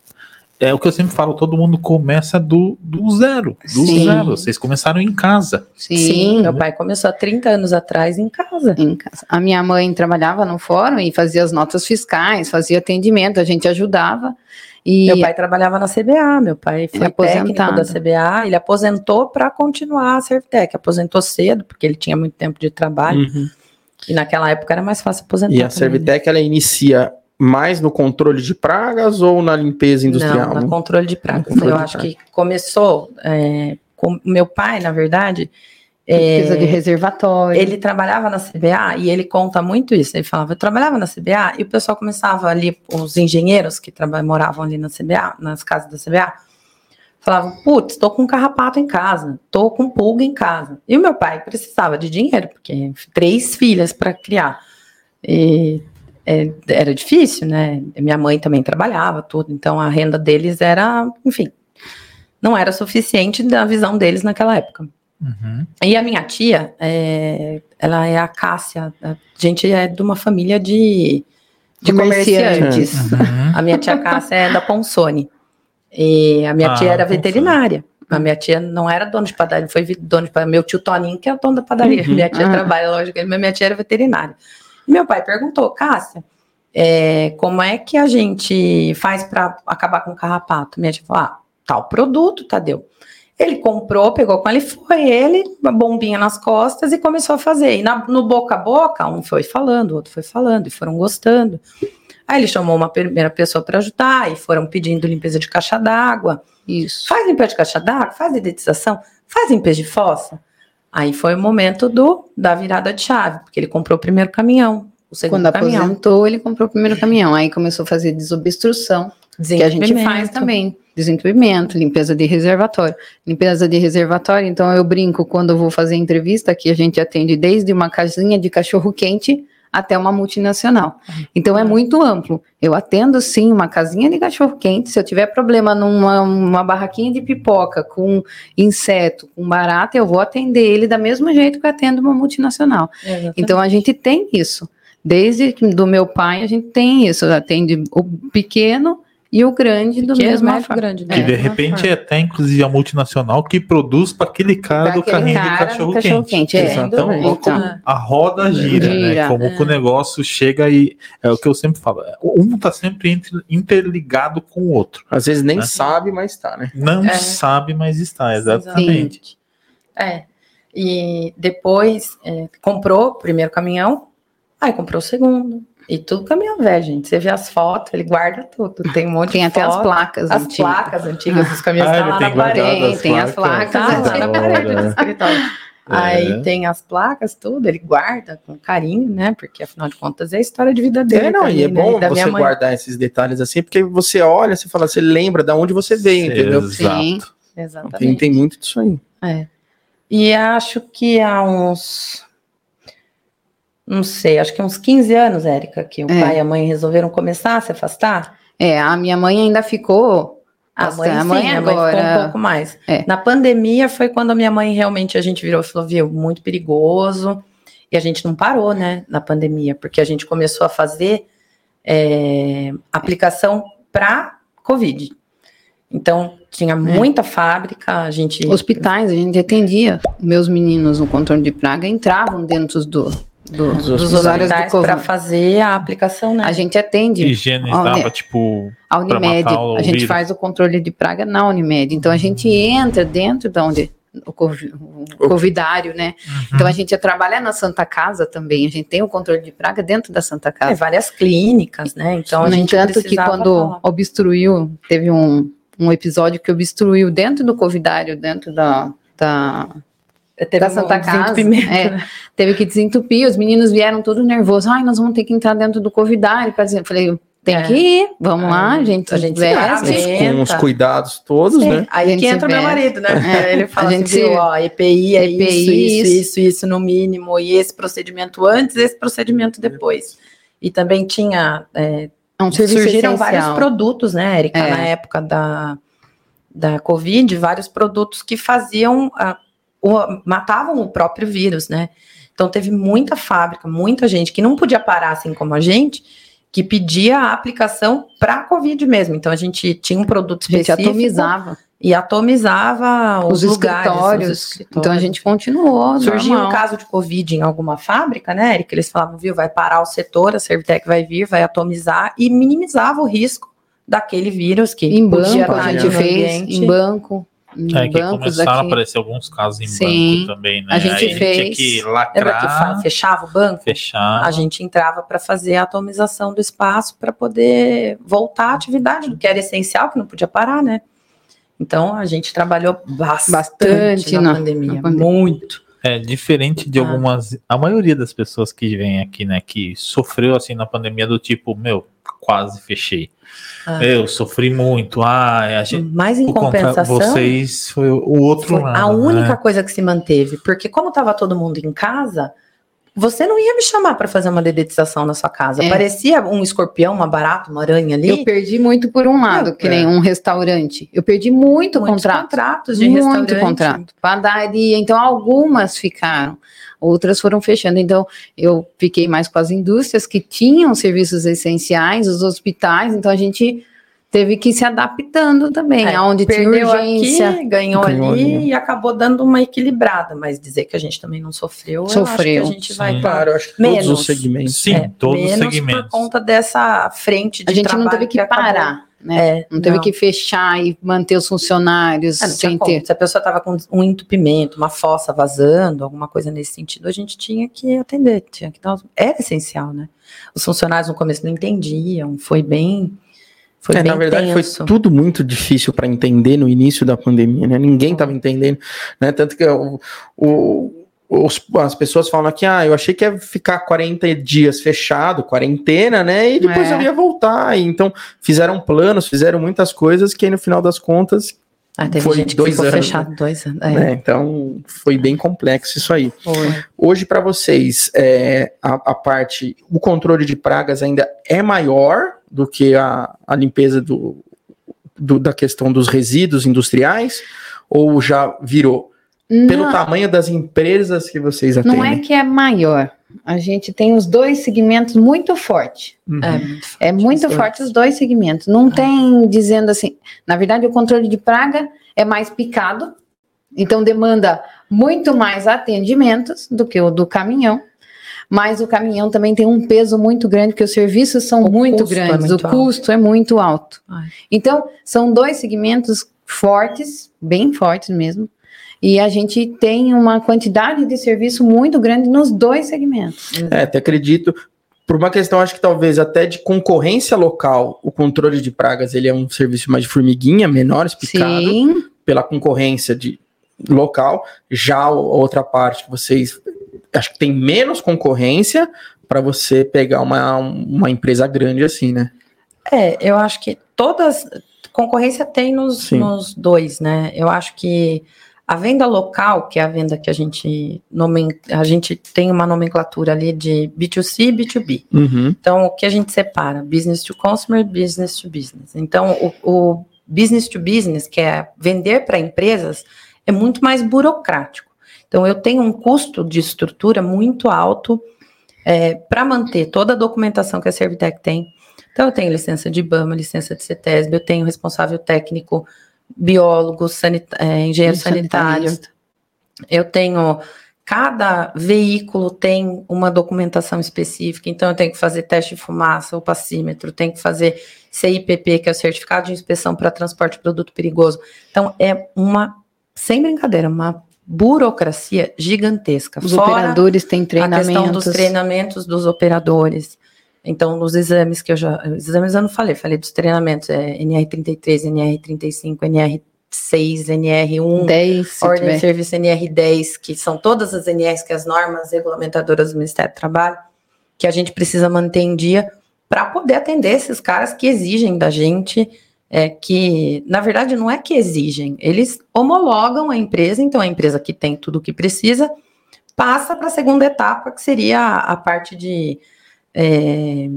é o que eu sempre falo, todo mundo começa do, do zero, do Sim. zero. Vocês começaram em casa. Sim, meu pai começou há 30 anos atrás em casa. Em casa. A minha mãe trabalhava no fórum e fazia as notas fiscais, fazia atendimento, a gente ajudava. E Meu pai trabalhava na CBA, meu pai foi aposentado. da CBA, ele aposentou para continuar a Servitec, aposentou cedo, porque ele tinha muito tempo de trabalho, Uhum. e naquela época era mais fácil aposentar. E a né? Servitec, ela inicia mais no controle de pragas ou na limpeza industrial? Não, no controle de pragas. controle Eu de acho pragas. que começou é, com meu pai, na verdade. Limpeza é, de reservatório. ele trabalhava na CBA e ele conta muito isso. Ele falava, eu trabalhava na CBA e o pessoal começava ali, os engenheiros que moravam ali na CBA, nas casas da CBA, falavam, putz, tô com um carrapato em casa, tô com pulga em casa. E o meu pai precisava de dinheiro, porque três filhas para criar. E é, era difícil, né? Minha mãe também trabalhava, tudo, então a renda deles era, enfim, não era suficiente da visão deles naquela época. Uhum. E a minha tia, é, ela é a Cássia. A gente é de uma família de, de Comerciante. comerciantes. Uhum. A minha tia Cássia é da Ponsone. E a minha Ah, tia era veterinária. A minha tia não era dona de padaria, foi dona de padaria. Meu tio Toninho, que é o dono da padaria. Uhum. Minha tia Ah. trabalha, lógico, mas minha tia era veterinária. E meu pai perguntou, Cássia, é, como é que a gente faz para acabar com o carrapato? Minha tia falou, ah, tal produto, Tadeu. Ele comprou, pegou com ele, foi ele, uma bombinha nas costas e começou a fazer. E na- no boca a boca, um foi falando, o outro foi falando, e foram gostando. Aí ele chamou uma primeira pessoa para ajudar, e foram pedindo limpeza de caixa d'água. Isso. Faz limpeza de caixa d'água, faz dedetização, faz limpeza de fossa. Aí foi o momento do, da virada de chave, porque ele comprou o primeiro caminhão, o segundo Quando caminhão. aposentou, ele comprou o primeiro caminhão. Aí começou a fazer desobstrução, que a gente faz também. Desentupimento, limpeza de reservatório. Limpeza de reservatório, então eu brinco quando eu vou fazer entrevista que a gente atende desde uma casinha de cachorro quente até uma multinacional. Então é muito amplo. Eu atendo sim uma casinha de cachorro quente. Se eu tiver problema numa uma barraquinha de pipoca com inseto, com barata, eu vou atender ele da mesma jeito que eu atendo uma multinacional. Então a gente tem isso. Desde que do meu pai a gente tem isso. Atende o pequeno e o grande do que é mesmo forma. grande. Que de repente é até inclusive a multinacional que produz para aquele cara do Pra aquele carrinho de cara do cachorro, cachorro quente. quente, é. Então, Então. a roda gira, né? Gira, Como que o negócio chega e é o que eu sempre falo. Um tá sempre entre- interligado com o outro. Às vezes nem Né? sabe, mas tá, né? Não É. sabe, mas está, exatamente. É. E depois é, comprou o primeiro caminhão, aí comprou o segundo. E tudo caminhão velho, gente. Você vê as fotos, ele guarda tudo. Tem um monte Tem de até as foto. placas. As antigas. placas antigas dos caminhões Ah, estão ele lá tem na parede. Tem, tem as placas. Tá lá na parede do escritório. É. Aí tem as placas, tudo, ele guarda com carinho, né? Porque afinal de contas é a história de vida dele. É, não, e é né? bom minha você guardar esses detalhes assim, porque você olha, você fala, você lembra de onde você veio, entendeu? Exato. Sim. Exatamente. Tem, tem muito disso aí. É. E acho que há uns. Não sei, acho que uns 15 anos, Érica, que o É. pai e a mãe resolveram começar a se afastar. É, a minha mãe ainda ficou. A mãe, bastante- sim, a mãe ficou um agora. pouco mais. É. Na pandemia foi quando a minha mãe realmente a gente virou e falou, viu, muito perigoso. E a gente não parou, né, na pandemia, porque a gente começou a fazer é, aplicação para Covid. Então, tinha muita fábrica, a gente. Hospitais, a gente atendia. Meus meninos no controle de praga entravam dentro do, do- Dos dos dos usuários do hospitais para Covid. fazer a aplicação, né? A gente atende. Higienizava, Olha, tipo, A Unimed, matar o a gente faz o controle de praga na Unimed. Então a gente entra dentro da onde o, covi- o covidário, né? Então a gente trabalha na Santa Casa também. A gente tem o controle de praga dentro da Santa É, Casa. várias clínicas, né? Então a no gente entanto, que quando falar. obstruiu, teve um, um episódio que obstruiu dentro do covidário, dentro da, da, teve da um Santa Casa, desentupimento, é, né? teve que desentupir, os meninos vieram todos nervosos, ai, nós vamos ter que entrar dentro do dizer, eu falei, tem É. que ir, vamos É, lá, gente, a gente veste. se Com os cuidados todos, Sim, né? Aí A gente que entra meu marido, né? É, Ele fala a assim, gente se- viu, ó, EPI é EPI, isso, isso, isso. isso, isso no mínimo, e esse procedimento antes, esse procedimento depois. E também tinha, é, É um serviço surgiram vários essencial. produtos, né, Erika, É. na época da, da Covid, vários produtos que faziam, a- o- matavam o próprio vírus, né? Então teve muita fábrica, muita gente que não podia parar assim como a gente, que pedia a aplicação para Covid mesmo. Então a gente tinha um produto A gente específico atomizava e atomizava os, os, lugares, escritórios. os escritórios. Então a gente continuou. Surgiu um normal. caso de Covid em alguma fábrica, né, Eric? Eles falavam, viu, vai parar o setor, a Servitec vai vir, vai atomizar e minimizava o risco daquele vírus que Em banco, a gente fez, ambiente. em banco. Em É que bancos começaram a aqui. aparecer alguns casos em Sim. banco também, né? A gente Aí fez. tinha que Lembra que lacrar, fechava o banco? fechar. A gente entrava para fazer a atomização do espaço para poder voltar à atividade, do que era essencial, que não podia parar, né? Então a gente trabalhou bastante, Bastante na, na- pandemia, na pandemia. muito. É diferente de algumas. A maioria das pessoas que vêm aqui, né, que sofreu assim na pandemia, do tipo, meu, quase fechei. Ah. Eu sofri muito. Ah, a gente. Mas em compensação, vocês foi o outro foi lado. a única né? coisa que se manteve, porque como estava todo mundo em casa, você não ia me chamar para fazer uma dedetização na sua casa. É. Parecia um escorpião, uma barata, uma aranha ali. Eu perdi muito por um lado, Não, que é. nem um restaurante. Eu perdi muito Muitos contrato. contratos de muito restaurante. contrato. Padaria, então algumas ficaram, outras foram fechando. Então eu fiquei mais com as indústrias que tinham serviços essenciais, os hospitais, então a gente teve que ir se adaptando também, É, aonde tinha urgência. aqui, ganhou, Ganhou ali ali. e acabou dando uma equilibrada, mas dizer que a gente também não sofreu, eu acho que Sofreu, a gente vai sim. Claro, acho que todos Menos. os segmentos. Sim, é, todos os menos segmentos. por conta dessa frente de A gente não teve que acabou. parar, né? É, Não teve não. que fechar e manter os funcionários É, sem como. ter. Se a pessoa estava com um entupimento, uma fossa vazando, alguma coisa nesse sentido, a gente tinha que atender, tinha que dar. Era essencial, né? Os funcionários no começo não entendiam, foi bem. Foi É, bem na verdade, tenso. foi tudo muito difícil para entender no início da pandemia, né? Ninguém estava entendendo, né? Tanto que o, o- os- as pessoas falam aqui, ah, eu achei que ia ficar 40 dias fechado, quarentena, né? E depois É. eu ia voltar. E, então, fizeram planos, fizeram muitas coisas que aí, no final das contas, Ah, teve foi gente que dois ficou anos, fechado dois anos. É, né? Então, foi bem complexo isso aí. foi. Hoje, para vocês, é, a, a parte, o controle de pragas ainda é maior do que a, a limpeza do, do- da questão dos resíduos industriais? Ou já virou? Pelo Não, tamanho das empresas que vocês atendem? não é que é maior. A gente tem os dois segmentos muito fortes. Uhum. É, muito É forte muito os forte dois. os dois segmentos. Não tem dizendo assim. Na verdade, o controle de praga é mais picado, então demanda muito mais atendimentos do que o do caminhão. Mas o caminhão também tem um peso muito grande, porque os serviços são O muito é grandes, muito o alto. custo é muito alto. Ai. Então, são dois segmentos fortes, bem fortes mesmo. E a gente tem uma quantidade de serviço muito grande nos dois segmentos. É, até acredito. Por uma questão, acho que talvez até de concorrência local, o controle de pragas ele é um serviço mais de formiguinha, menor, explicado. Sim, pela concorrência de local. Já a outra parte vocês acho que tem menos concorrência para você pegar uma, uma empresa grande assim, né? É, eu acho que todas. Concorrência tem nos, Sim. nos dois, né? Eu acho que a venda local, que é a venda que a gente, nomen, a gente tem uma nomenclatura ali de B2C e B2B. Uhum. Então, o que a gente separa? Business to consumer, business to business. Então, o, o business to business, que é vender para empresas, é muito mais burocrático. Então, eu tenho um custo de estrutura muito alto para manter toda a documentação que a Servitec tem. Então, eu tenho licença de IBAMA, licença de CETESB, eu tenho responsável técnico, biólogo, sanita- eh, engenheiro sanitário, eu tenho cada veículo tem uma documentação específica, então eu tenho que fazer teste de fumaça, o passímetro, tenho que fazer CIPP, que é o certificado de inspeção para transporte de produto perigoso. Então é uma sem brincadeira, uma burocracia gigantesca. os Fora operadores têm a treinamentos. questão dos treinamentos dos operadores. Então, nos exames que eu já. Exames eu não falei, falei dos treinamentos, é NR33, NR35, NR6, NR1, 10, se Ordem de Serviço NR10, que são todas as NRs, que as normas regulamentadoras do Ministério do Trabalho, que a gente precisa manter em dia para poder atender esses caras que exigem da gente, é, que, na verdade, não é que exigem, eles homologam a empresa, então a empresa que tem tudo o que precisa passa para a segunda etapa, que seria a, a parte de. É,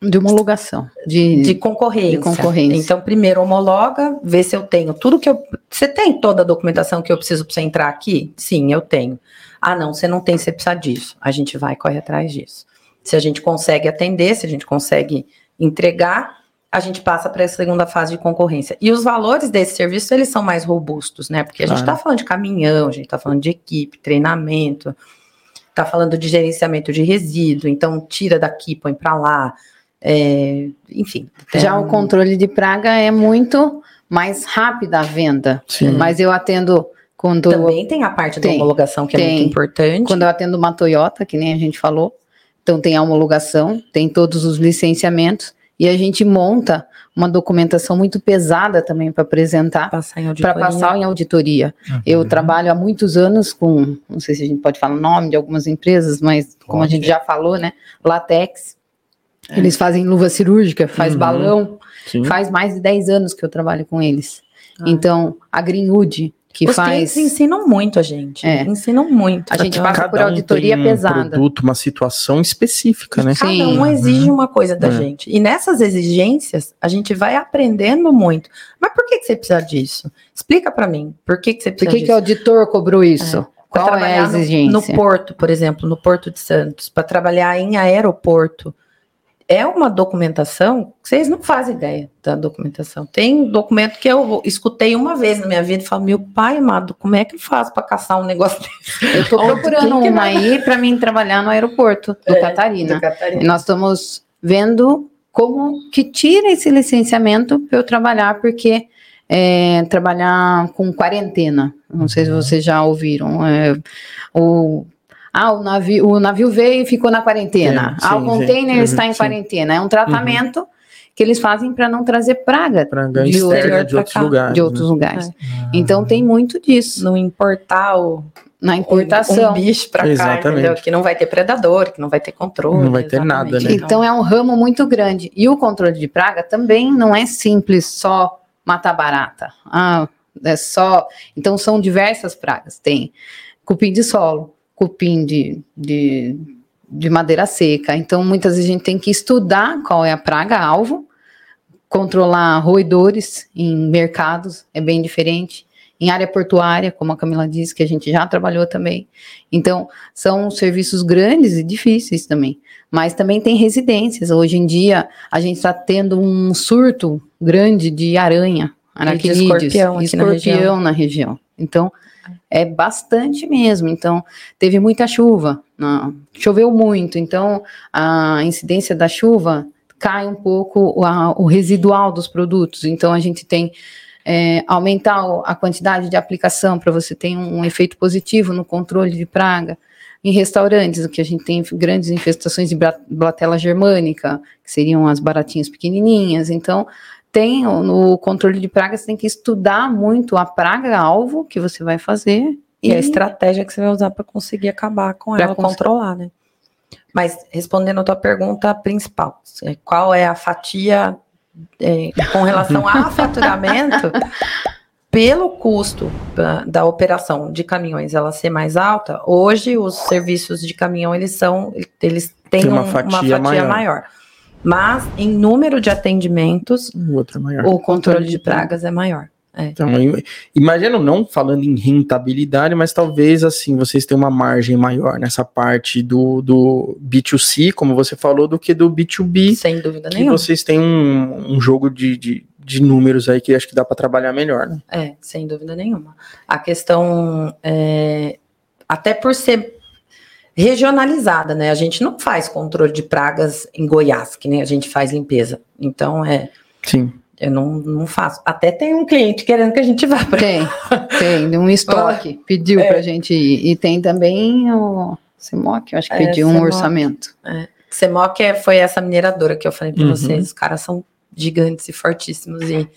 De homologação. De, de concorrência. de concorrência. Então, primeiro homologa, vê se eu tenho tudo que eu. Você tem toda a documentação que eu preciso para você entrar aqui? Sim, eu tenho. Ah, não, você não tem, você precisa disso. A gente vai e corre atrás disso. Se a gente consegue atender, se a gente consegue entregar, a gente passa para a segunda fase de concorrência. E os valores desse serviço, eles são mais robustos, né? Porque a gente está falando de caminhão, a gente está falando de equipe, treinamento, está falando de gerenciamento de resíduo, então tira daqui, põe para lá. é, enfim. Já é o controle de praga é muito mais rápida a venda. Sim. Mas eu atendo quando Também tem a parte da Tem, homologação que é tem. muito importante. quando eu atendo uma Toyota, que nem a gente falou. Então tem a homologação, tem todos os licenciamentos e a gente monta uma documentação muito pesada também para apresentar para passar em auditoria. Eu trabalho há muitos anos com, não sei se a gente pode falar o nome de algumas empresas, mas como a gente já falou, né? Latex. Eles fazem luva cirúrgica, faz Uhum. balão, Sim. faz mais de 10 anos que eu trabalho com eles. Ah. Então, a Greenwood, que Os faz. ensinam muito a gente. É. Ensinam muito. A gente passa Cada por um auditoria um pesada. produto, uma situação específica, né? Cada Sim. um exige uma coisa da É. gente. E nessas exigências, a gente vai aprendendo muito. Mas por que, que você precisa disso? Explica pra mim. Por que, que você Por precisa que, que o disso? auditor cobrou isso? Pra Qual é a trabalhar no- exigência? No, Porto, por exemplo, no Porto de Santos, para trabalhar em aeroporto. É uma documentação vocês não fazem ideia da documentação. Tem documento que eu escutei uma vez na minha vida e falo, meu pai amado, como é que eu faço para caçar um negócio desse? Eu estou procurando uma vai- aí para mim trabalhar no aeroporto do É, Catarina. do Catarina. E nós estamos vendo como que tira esse licenciamento para eu trabalhar, porque é, trabalhar com quarentena. Não sei se vocês já ouviram. é, o, ah, o navio, o navio veio e ficou na quarentena. Sim, ah, o container sim. está em Uhum, sim. quarentena. É um tratamento que eles fazem para não trazer praga Praga De externa de outros cá, lugares. de outros né? lugares. Então tem muito disso Não importar o, na um, importação. um bicho para cá, Exatamente. entendeu? Que não vai ter predador, que não vai ter controle. Não vai ter exatamente. nada, né? Então é um ramo muito grande. E o controle de praga também não é simples só matar barata. Ah, é só. Então são diversas pragas. Tem cupim de solo, cupim de, de, de madeira seca. Então muitas vezes a gente tem que estudar qual é a praga-alvo, controlar roedores em mercados, é bem diferente. Em área portuária, como a Camila disse, que a gente já trabalhou também. Então, são serviços grandes e difíceis também. Mas também tem residências. Hoje em dia, a gente está tendo um surto grande de aranha, aracnídeos, escorpião e aqui na escorpião região. na região. Então, é bastante mesmo. Então, teve muita chuva, na- choveu muito. Então, a incidência da chuva cai um pouco a- o residual dos produtos. Então, a gente tem é, aumentar a quantidade de aplicação para você ter um, efeito positivo no controle de praga. Em restaurantes, o que a gente tem grandes infestações de blatela germânica, que seriam as baratinhas pequenininhas. Então, tem o- no controle de praga, você tem que estudar muito a praga-alvo que você vai fazer. E a estratégia que você vai usar para conseguir acabar com ela, cons- controlar, né? Mas respondendo a tua pergunta principal, é, qual é a fatia é, com relação a faturamento? Pelo custo da, da operação de caminhões ela ser mais alta, hoje os serviços de caminhão eles são eles têm Tem uma um- fatia maior. maior. Mas em número de atendimentos, O outro é maior. o controle de pragas é maior. Então, im- imagino não falando em rentabilidade, mas talvez assim vocês tenham uma margem maior nessa parte do, do B2C, como você falou, do que do B2B, Sem dúvida que nenhuma. vocês têm um, um jogo de, de, de números aí que acho que dá para trabalhar melhor, né? É, sem dúvida nenhuma. A questão, é, até por ser regionalizada, né? A gente não faz controle de pragas em Goiás, que nem a gente faz limpeza. Então, é, Sim. eu não, não faço. Até tem um cliente querendo que a gente vá para. Tem, tem, um estoque, pediu É. pra gente ir. E tem também o CEMOC, eu acho que É, pediu um CEMOC. orçamento. Semoc é- foi essa mineradora que eu falei para Uhum. vocês. Os caras são gigantes e fortíssimos e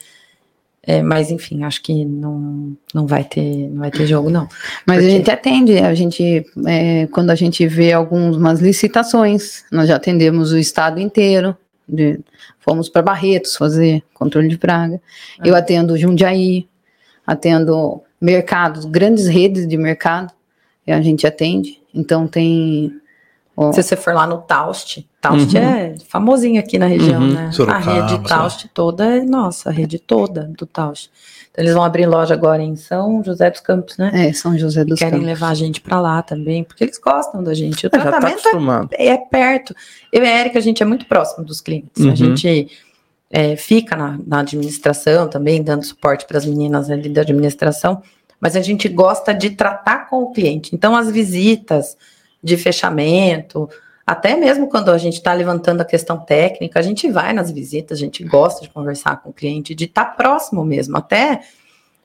é, mas enfim, acho que não, não vai ter não vai ter jogo não. Mas Porque- a gente atende, a gente, é, quando a gente vê algumas licitações, nós já atendemos o estado inteiro, de- fomos para Barretos fazer controle de praga. Ah. Eu atendo Jundiaí, atendo mercados, grandes redes de mercado, e a gente atende. Então tem. Ó, Se você for lá no Taust, Taust Uhum. é famosinho aqui na região, Uhum. né? Sorocaba, a rede Taust toda é nossa, a rede toda do Taust. Então eles vão abrir loja agora em São José dos Campos, né? é, São José dos querem Campos. levar a gente pra lá também, porque eles gostam da gente. O já tá tratamento acostumado. é, é perto. Eu e a Erika, a gente é muito próximo dos clientes. Uhum. A gente é, fica na, na administração também, dando suporte para as meninas ali da administração, mas a gente gosta de tratar com o cliente. Então, as visitas de fechamento, Até mesmo quando a gente está levantando a questão técnica, a gente vai nas visitas, a gente gosta de conversar com o cliente, de estar tá próximo mesmo. Até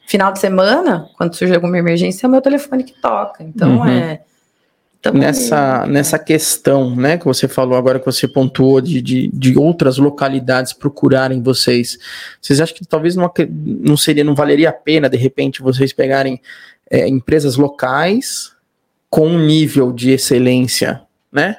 final de semana, quando surge alguma emergência, é o meu telefone que toca. Então, uhum. é nessa, nessa questão, né, que você falou agora, que você pontuou de, de, de outras localidades procurarem vocês, vocês acham que talvez não, não seria, não valeria a pena, de repente, vocês pegarem é, empresas locais com um nível de excelência, né,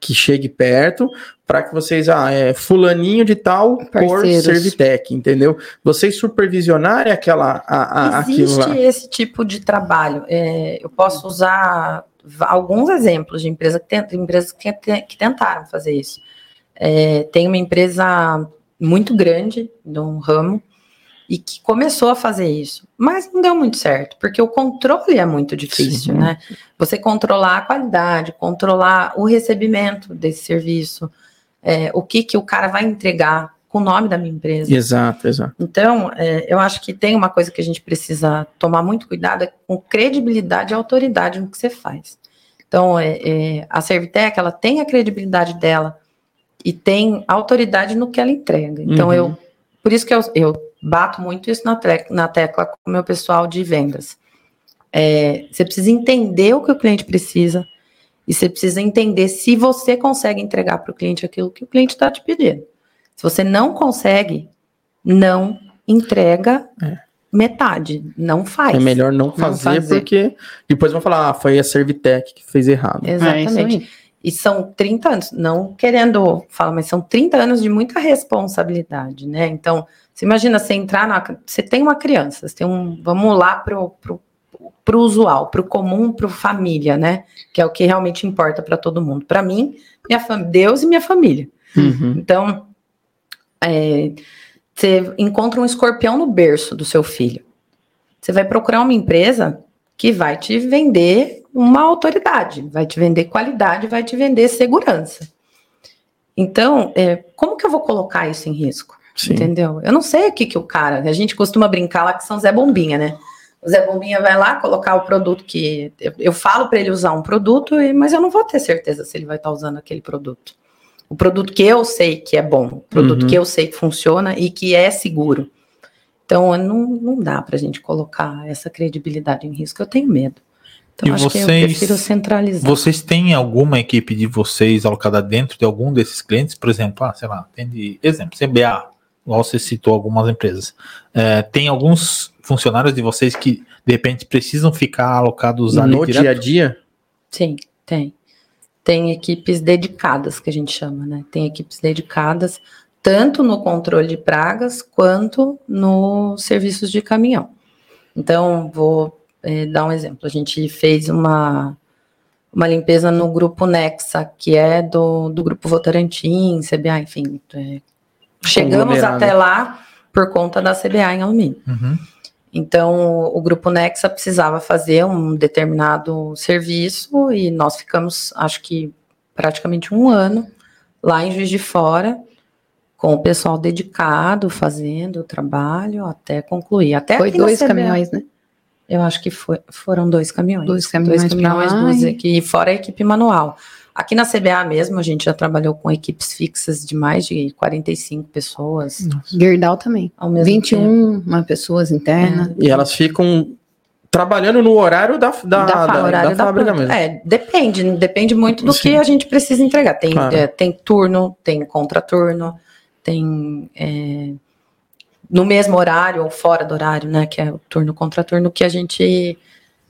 que chegue perto, para que vocês, ah, é fulaninho de tal Parceiros. por Servitec, entendeu? Vocês supervisionarem aquela, a, a, Existe esse tipo de trabalho. É, eu posso usar alguns exemplos de empresa que tent, empresas que, que, tentaram fazer isso. É, tem uma empresa muito grande de um ramo e que começou a fazer isso, mas não deu muito certo, porque o controle é muito difícil, Sim. né? Você controlar a qualidade, controlar o recebimento desse serviço, é, o que, que o cara vai entregar, com o nome da minha empresa. Exato, exato. Então, é, eu acho que tem uma coisa que a gente precisa tomar muito cuidado é com credibilidade e autoridade no que você faz. Então, é, é, a Servitec, ela tem a credibilidade dela e tem autoridade no que ela entrega. Então, uhum. eu, por isso que eu, eu bato muito isso na, tecla, na tecla com o meu pessoal de vendas. É, você precisa entender o que o cliente precisa e você precisa entender se você consegue entregar para o cliente aquilo que o cliente está te pedindo. Se você não consegue, não entrega é. metade, não faz. É melhor não fazer, não fazer. porque depois vão falar, ah, foi a Servitec que fez errado. É Exatamente. É e são 30 anos, não querendo falar, mas são 30 anos de muita responsabilidade, né? Então, você imagina você entrar na. Você tem uma criança, você tem um. Vamos lá pro, pro, pro usual, pro comum, pro família, né? Que é o que realmente importa para todo mundo. Para mim, minha fam... Deus e minha família. Uhum. Então, é, você encontra um escorpião no berço do seu filho. Você vai procurar uma empresa que vai te vender uma autoridade, vai te vender qualidade, vai te vender segurança. Então, é, como que eu vou colocar isso em risco? Sim. Entendeu? Eu não sei o que, que o cara. A gente costuma brincar lá que são Zé Bombinha, né? O Zé Bombinha vai lá colocar o produto que. Eu, eu falo para ele usar um produto, mas eu não vou ter certeza se ele vai estar tá usando aquele produto o produto que eu sei que é bom, o produto uhum. que eu sei que funciona e que é seguro. Então, não, não dá para a gente colocar essa credibilidade em risco. Eu tenho medo. Então, e acho vocês, que eu prefiro centralizar. Vocês têm alguma equipe de vocês alocada dentro de algum desses clientes? Por exemplo, ah, sei lá, tem de exemplo, CBA, igual você citou algumas empresas. É, tem alguns funcionários de vocês que, de repente, precisam ficar alocados ali No direto? dia a dia? Sim, tem tem equipes dedicadas, que a gente chama, né? Tem equipes dedicadas tanto no controle de pragas quanto nos serviços de caminhão. Então, vou é, dar um exemplo. A gente fez uma, uma limpeza no grupo Nexa, que é do, do grupo Votorantim, CBA, enfim. É, chegamos até lá por conta da CBA em alumínio. Uhum. Então, o grupo Nexa precisava fazer um determinado serviço e nós ficamos, acho que praticamente um ano lá em Juiz de Fora, com o pessoal dedicado, fazendo o trabalho até concluir. Até foi dois caminhões, né? Eu acho que foi, foram dois caminhões. Dois caminhões, dois caminhões duas aqui, fora a equipe manual. Aqui na CBA mesmo, a gente já trabalhou com equipes fixas de mais de 45 pessoas. Nossa. Gerdau também. Ao mesmo 21 tempo. pessoas internas. É. E elas ficam trabalhando no horário da, da, da, da, horário da fábrica mesmo. É, depende, depende muito do Sim. que a gente precisa entregar. Tem, claro. é, tem turno, tem contraturno, tem é, no mesmo horário ou fora do horário, né? Que é o turno contraturno que a gente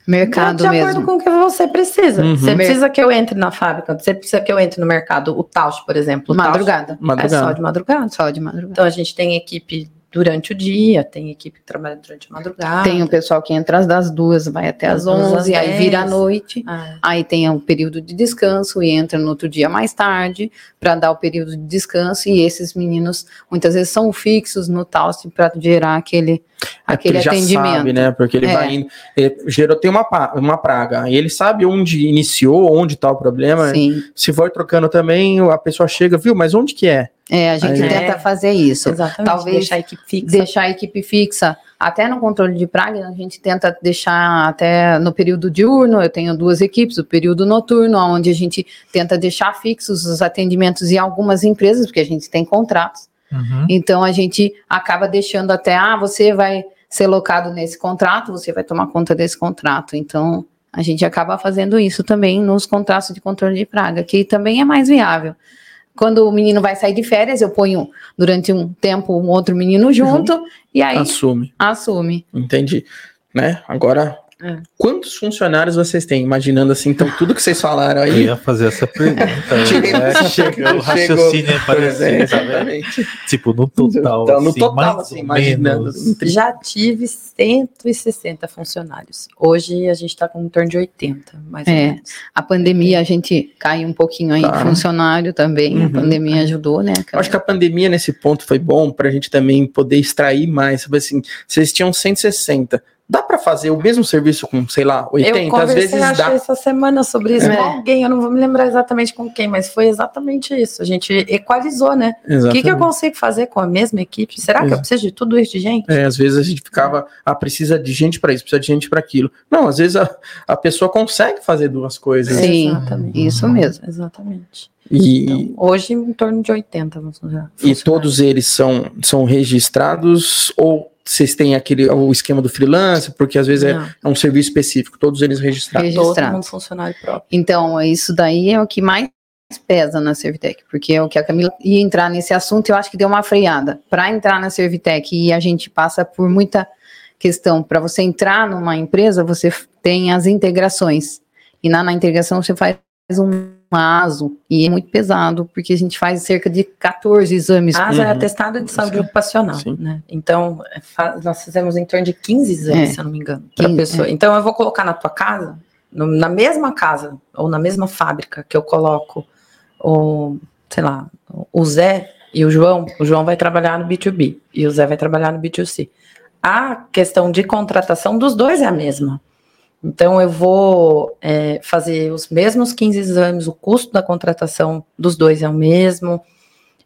Mercado de mesmo. acordo com o que você precisa. Uhum. Você precisa que eu entre na fábrica, você precisa que eu entre no mercado. O Tausch, por exemplo. Madrugada. madrugada. É só de madrugada. Só de madrugada. Então a gente tem equipe durante o dia, tem equipe que trabalha durante a madrugada. Tem o pessoal que entra às das duas, vai até às onze, aí vira à noite. Ah. Aí tem um período de descanso e entra no outro dia mais tarde para dar o período de descanso. E esses meninos muitas vezes são fixos no Taust para gerar aquele, é aquele ele atendimento. Sabe, né? Porque ele é. vai indo, ele gerou tem uma, uma praga, e ele sabe onde iniciou, onde está o problema. Sim. Se for trocando também, a pessoa chega, viu? Mas onde que é? É, a gente Aí- tenta É. fazer isso. Exatamente. Talvez deixar a equipe fixa. deixar a equipe fixa. Até no controle de praga, a gente tenta deixar até no período diurno, eu tenho duas equipes, o período noturno, onde a gente tenta deixar fixos os atendimentos em algumas empresas, porque a gente tem contratos. Uhum. Então a gente acaba deixando até, ah, você vai ser locado nesse contrato, você vai tomar conta desse contrato. Então a gente acaba fazendo isso também nos contratos de controle de praga, que também é mais viável. Quando o menino vai sair de férias, eu ponho durante um tempo um outro menino junto e aí Assume. assume. Entendi. Né? Agora, É. quantos funcionários vocês têm? Imaginando assim, então, tudo que vocês falaram Eu aí. ia fazer essa pergunta. Né? nessa Chegou o raciocínio É, parecido, tá vendo? exatamente. Tipo, no total. Então, no assim, total, mais assim, ou imaginando. menos. Já tive 160 funcionários. Hoje a gente está com em torno de 80, mais ou É. menos. A pandemia, a gente cai um pouquinho aí Tá. em funcionário também. Uhum. A pandemia ajudou, né? Eu acho que a pandemia nesse ponto foi bom para a gente também poder extrair mais. Sabe assim, vocês tinham 160. Dá para fazer o mesmo serviço com, sei lá, 80? eu Às vezes acho, dá. essa semana sobre isso É. com alguém, eu não vou me lembrar exatamente com quem, mas foi exatamente isso. A gente equalizou, né? O que, Exatamente. que eu consigo fazer com a mesma equipe? Será que eu preciso de tudo isso de gente? É, às vezes a gente ficava, ah, precisa de gente para isso, precisa de gente para aquilo. Não, às vezes a, a pessoa consegue fazer duas coisas. Sim, Exatamente. isso mesmo. Exatamente. E, Então, hoje, em torno de 80 vamos usar. e todos eles são, são registrados ou vocês têm aquele o esquema do freelance, porque às vezes é, é um serviço específico, todos eles registrados. Registrado. todo mundo funcionário próprio. Então, isso daí é o que mais pesa na Servitec, porque é o que a Camila ia entrar nesse assunto, eu acho que deu uma freada. Para entrar na Servitec, e a gente passa por muita questão, para você entrar numa empresa, você tem as integrações. E na, na integração você faz um ASO, e é muito pesado, porque a gente faz cerca de 14 exames. ASA é Uhum. atestado de saúde ocupacional, Sim. né? Então, é nós fizemos em torno de 15 exames, É. se eu não me engano, para 15, pessoa. Então, eu vou colocar na tua casa, no- na mesma casa, ou na mesma fábrica que eu coloco o, sei lá, o Zé e o João, o João vai trabalhar no B2B e o Zé vai trabalhar no B2C. A questão de contratação dos dois é a mesma. Então, eu vou é, fazer os mesmos 15 exames, o custo da contratação dos dois é o mesmo.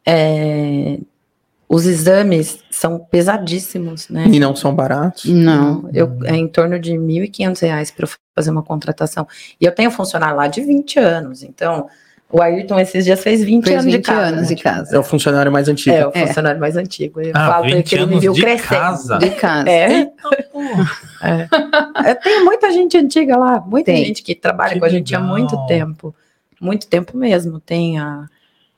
É, os exames são pesadíssimos, né? E não são baratos. Não, eu, é em torno de 1.500 reais para fazer uma contratação. E eu tenho funcionário lá de 20 anos, então o Ayrton esses dias fez 20 fez anos 20 de casa. anos de casa. É o funcionário mais antigo. É, o É. funcionário mais antigo. Eu Ah, falo pra ele 20 que ele me anos viu de crescendo. casa. De casa. É, é, tem muita gente antiga lá, muita Tem. gente que trabalha Que com a gente há legal. muito tempo. Muito tempo mesmo. Tem a,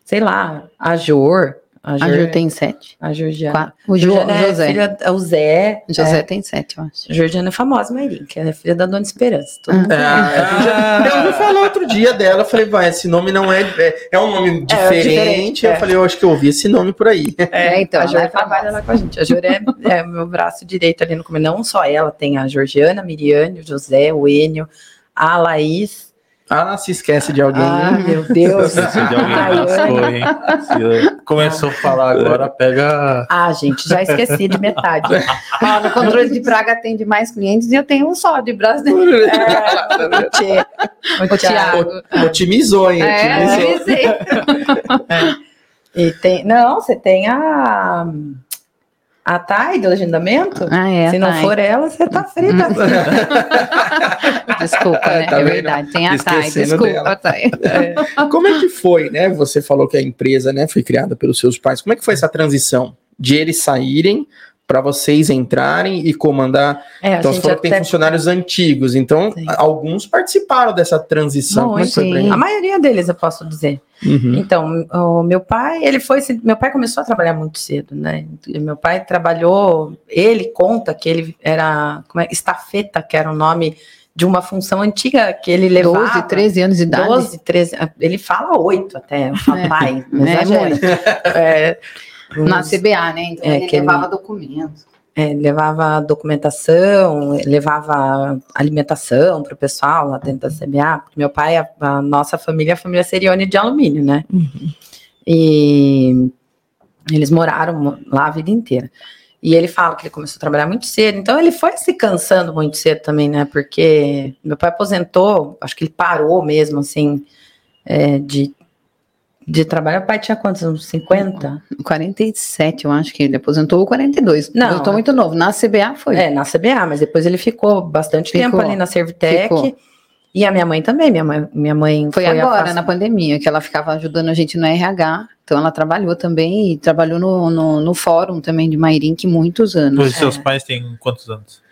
sei lá, a Jor. A A Jor, Ju tem sete. a Georgiana. O Jo- Georgiana é José. filha, o Zé. José é, tem sete, eu acho. Georgiana é famosa, Mairim, que é filha da Dona Esperança. Todo mundo É, a Ju já- eu ouvi falar outro dia dela, eu falei, vai, esse nome não é. É, é um nome diferente. diferente, eu é. falei, eu acho que eu ouvi esse nome por aí. É, então, a Jor é trabalha lá com a gente. A Jor é, é o meu braço direito ali no começo. Não só ela, tem a Georgiana, a Miriane, o José, o Enio, a Laís. Ah, se esquece de alguém. Ah, meu Deus. Se de alguém hein? Se começou a falar agora, pega. Ah, gente, já esqueci de metade. Ó, no controle de praga atende mais clientes e eu tenho um só de brasileiro. É, o Tchê, o Thiago. Otimizou, hein? É, Otimizou. avisei. E tem, não, você tem a a Thay do agendamento. Ah, é. Se não Thay. for ela, você tá frita. Desculpa, né? Tá é verdade. Tem a Thay. Desculpa, dela. Thay. Como é que foi, né? Você falou que a empresa, né, foi criada pelos seus pais. Como é que foi essa transição de eles saírem para vocês entrarem e comandar? É, Então você falou que tem até- funcionários antigos, então Sim. alguns participaram dessa transição. Como é que foi pra sim. eles? A maioria deles, eu posso dizer. Uhum. Então, o meu pai, ele foi, meu pai começou a trabalhar muito cedo, né? E Meu pai trabalhou, ele conta que ele era, como é, estafeta, que era o nome de uma função antiga que ele levava. 12, 13 anos de idade. 12, 13, ele fala 8 até, eu falo, pai, não É É, Na CBA, né? Então É, ele que ele- levava documentos. é, levava documentação, levava alimentação para o pessoal lá dentro da CBA, porque meu pai, a, a nossa família, é a família Serione de alumínio, né? E eles moraram lá a vida inteira. E ele fala que ele começou a trabalhar muito cedo, então ele foi se cansando muito cedo também, né? Porque meu pai aposentou, acho que ele parou mesmo, assim, é, de de trabalho. O pai tinha quantos? Uns 50? 47, eu acho que ele aposentou, ou 42. Não, eu tô muito novo. Na CBA foi. É, na CBA, mas depois ele ficou bastante Ficou. tempo ali na Servitec. Ficou. E a minha mãe também. Minha mãe, minha mãe Foi, agora, afast- na pandemia, que ela ficava ajudando a gente no RH. Então ela trabalhou também e trabalhou no, no, no fórum também de Mairink muitos anos. Os seus pais têm quantos anos?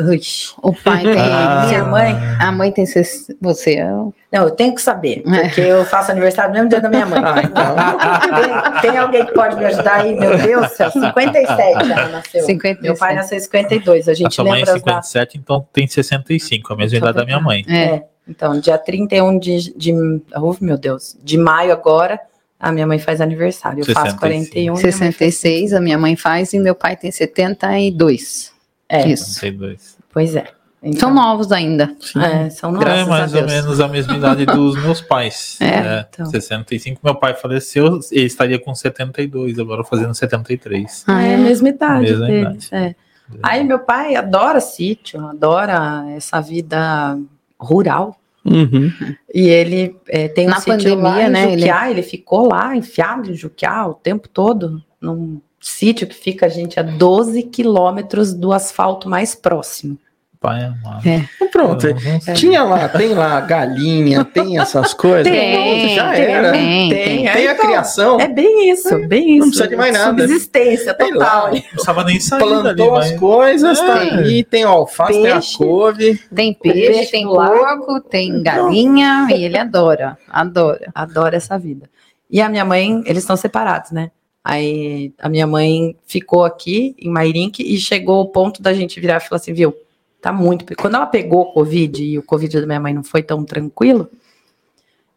Ui. O pai tem. Ah. Minha mãe. A mãe tem. ses- Você é. Não, eu tenho que saber, porque eu faço aniversário no mesmo dia da minha mãe. Ah, então. tem, tem alguém que pode me ajudar aí? Meu Deus do céu, 57 ela nasceu. 57. Meu pai nasceu em 52. A A gente sua mãe é lembra as datas. 57, então tem 65, a mesma idade da minha mãe. É. É. Então, dia 31 de, de. Oh, meu Deus. De maio agora, a minha mãe faz aniversário. Eu faço 65. 41. minha mãe faz 66, a minha mãe faz e meu pai tem 72. É, Isso. 62. pois é. Então, São novos ainda. É, são novos. é mais ou menos a mesma idade dos meus pais. É, então. 65, meu pai faleceu, ele estaria com 72, agora fazendo 73. Ah, é a mesma idade Mesma deles. É. Aí meu pai adora sítio, adora essa vida rural. Uhum. E ele é, tem um Na sítio lá pandemia, em né, ele- Juquiá, ele... ficou lá enfiado em Juquiá o tempo todo, num sítio que fica, a gente, a 12 quilômetros do asfalto mais próximo. Pai amado. É. Pronto. Não- Tinha lá, tem lá galinha, tem essas coisas. Tem, Pronto, já tem, era. tem, Tem, tem. é, Tem a então, criação, É bem isso, bem isso. Não precisa de mais nada. Subsistência total. Não precisava nem sair dali, plantou as mas... coisas, tá É. aí, tem o alface, tem a Peixe. couve. Tem Peixe peixe, tem porco, tem galinha e ele adora, adora. Adoro essa vida. E a minha mãe, eles estão separados, né? Aí a minha mãe ficou aqui em Mairink e chegou o ponto da gente virar e falar assim, viu? Tá muito. Quando ela pegou o Covid e o Covid da minha mãe não foi tão tranquilo,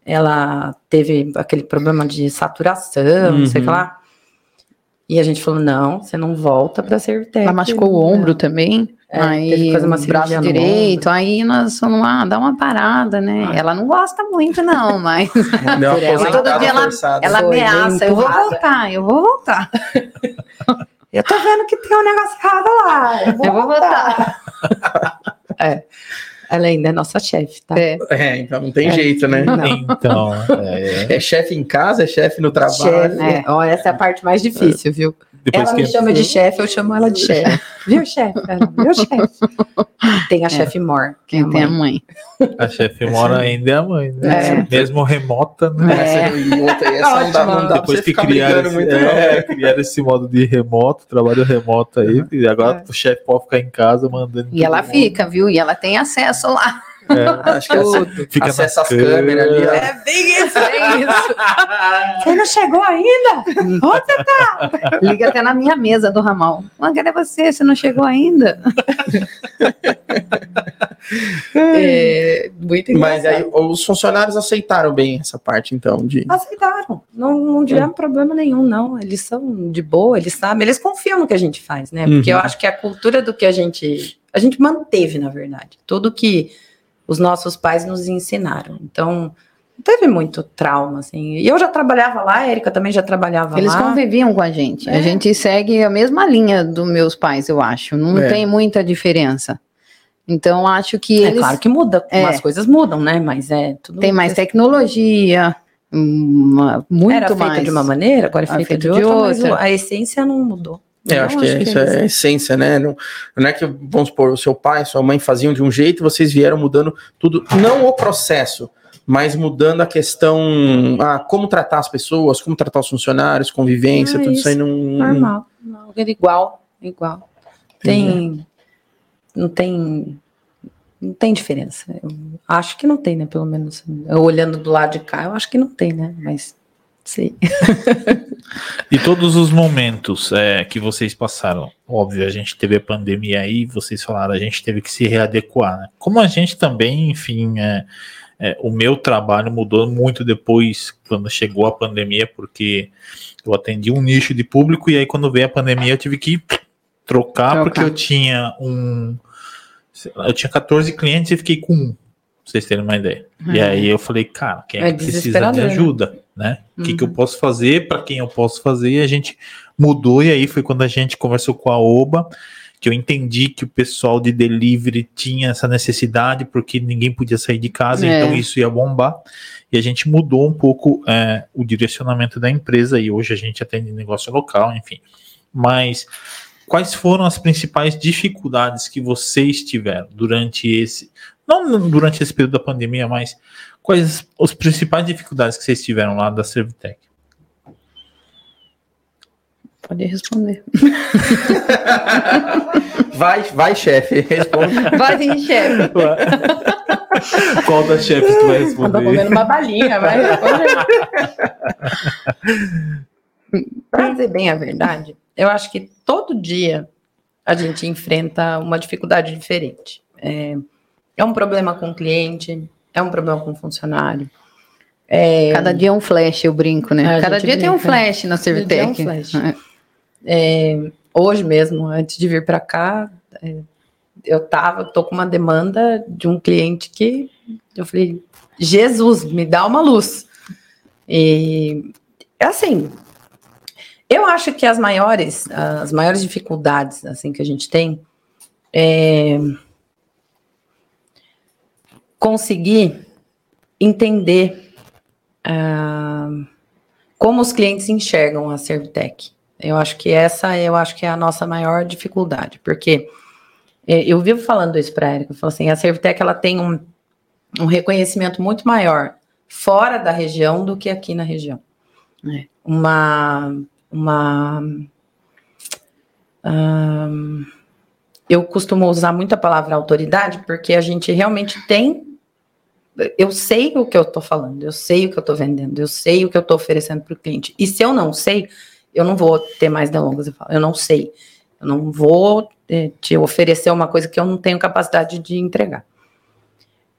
ela teve aquele problema de saturação, não sei o que Uhum. lá. E a gente falou: não, você não volta para Servitec. Ela machucou o ombro também, É, teve que aí fazer uma o braço direito, aí nós falamos, ah, dá uma parada, né? Ela não gosta muito não, mas Por ela. Todo dia ela- forçada. ela Foi ameaça, eu vou voltar, eu vou voltar. Eu tô vendo que tem um negócio errado lá. Eu vou, Eu vou voltar. é. Ela ainda é nossa chefe, tá? É. É, então não tem É. jeito, né? Não. Então, é, É chefe em casa, é chefe no trabalho. Chefe. É. Ó, essa é a parte mais difícil, viu? Depois ela que me chama de chefe, eu chamo ela de chefe. Viu, chefe? Viu, chefe? Tem a chefe Mor, que é a Quem tem a mãe. a chefe mora ainda é a mãe, né? É. Mesmo remota, né? Essa, outra, e essa não dá, não dá Depois que criaram muito, é, criaram esse modo de remoto, trabalho remoto aí, e agora o chefe pode ficar em casa mandando. E ela mundo. fica, viu? E ela tem acesso lá. É, Acho que essa, fica acessa as câmeras ali, ó. É bem isso, bem isso. Você não chegou ainda? Onde você tá? Liga até na minha mesa do ramal. Cadê você? Você não chegou ainda? É, muito Mas aí os funcionários aceitaram bem essa parte, então, de. Aceitaram. Não, não tiveram problema nenhum, não. Eles são de boa, eles sabem, eles confiam no que a gente faz, né? Porque Uhum. eu acho que a cultura do que a gente. A gente manteve, na verdade. Tudo que os nossos pais nos ensinaram. Então, não teve muito trauma, assim. E eu já trabalhava lá, a Erika também já trabalhava Eles lá. conviviam com a gente. A É. gente segue a mesma linha dos meus pais, eu acho. Não É. tem muita diferença. Então, acho que É eles claro que muda, É. as coisas mudam, né? Mas é tudo. têm mais tecnologia, uma- muito Era feita mais. de uma maneira, agora é feita feito de de outra, mas outra. a essência não mudou. É, eu acho que, isso é a essência, né? Não, não é que, vamos supor, o seu pai, sua mãe faziam de um jeito e vocês vieram mudando tudo, não o processo, mas mudando a questão, ah, como tratar as pessoas, como tratar os funcionários, convivência, Ah, tudo isso aí não. Normal. Não, era igual, igual. Tem. Não tem. Não tem diferença. Eu acho que não tem, né? Pelo menos. Eu olhando do lado de cá, eu acho que não tem, né? Mas. Sim. E todos os momentos é, que vocês passaram, óbvio, a gente teve a pandemia aí, vocês falaram, a gente teve que se readequar, né? Como a gente também, enfim, é, é, o meu trabalho mudou muito depois, quando chegou a pandemia, porque eu atendi um nicho de público e aí quando veio a pandemia eu tive que trocar, Trocar. porque eu tinha um. lá, Eu tinha 14 clientes e fiquei com um, pra vocês terem uma ideia. E Uhum. aí eu falei, cara, quem é, É que precisa de né? ajuda, né? O que, que eu Uhum. posso fazer, para quem eu posso fazer, e a gente mudou, e aí foi quando a gente conversou com a Oba, que eu entendi que o pessoal de delivery tinha essa necessidade porque ninguém podia sair de casa, É. então isso ia bombar. E a gente mudou um pouco é, o direcionamento da empresa e hoje a gente atende negócio local, enfim. Mas quais foram as principais dificuldades que vocês tiveram durante esse, não durante esse período da pandemia, mas quais as principais dificuldades que vocês tiveram lá da Servitec? Pode responder. Vai, vai, chefe, responde. Vai, sim, chefe. Qual das chefes tu vai Eu tô responder? comendo uma balinha, mas Pra dizer bem a verdade, eu acho que todo dia a gente enfrenta uma dificuldade diferente. É, é um problema com o cliente, é um problema com o funcionário. É, Cada dia é um flash, eu brinco, né? É, a Cada dia tem um brinca. flash na é um Servitec. flash. É. é, hoje mesmo, antes de vir para cá, é, eu tava, tô com uma demanda de um cliente que eu falei, Jesus, me dá uma luz. E é assim, eu acho que as maiores, as maiores dificuldades assim que a gente tem é conseguir entender ah, como os clientes enxergam a Servitec. Eu acho que essa eu acho que é a nossa maior dificuldade, porque eh, eu vivo falando isso para a Erika, eu falo assim, a Servitec ela tem um, um reconhecimento muito maior fora da região do que aqui na região. É. Uma uma ahn, eu costumo usar muito a palavra autoridade porque a gente realmente tem eu sei o que eu estou falando, eu sei o que eu estou vendendo, eu sei o que eu estou oferecendo para o cliente. E se eu não sei, eu não vou ter mais delongas. Eu, falo, eu não sei. Eu não vou eh, te oferecer uma coisa que eu não tenho capacidade de entregar.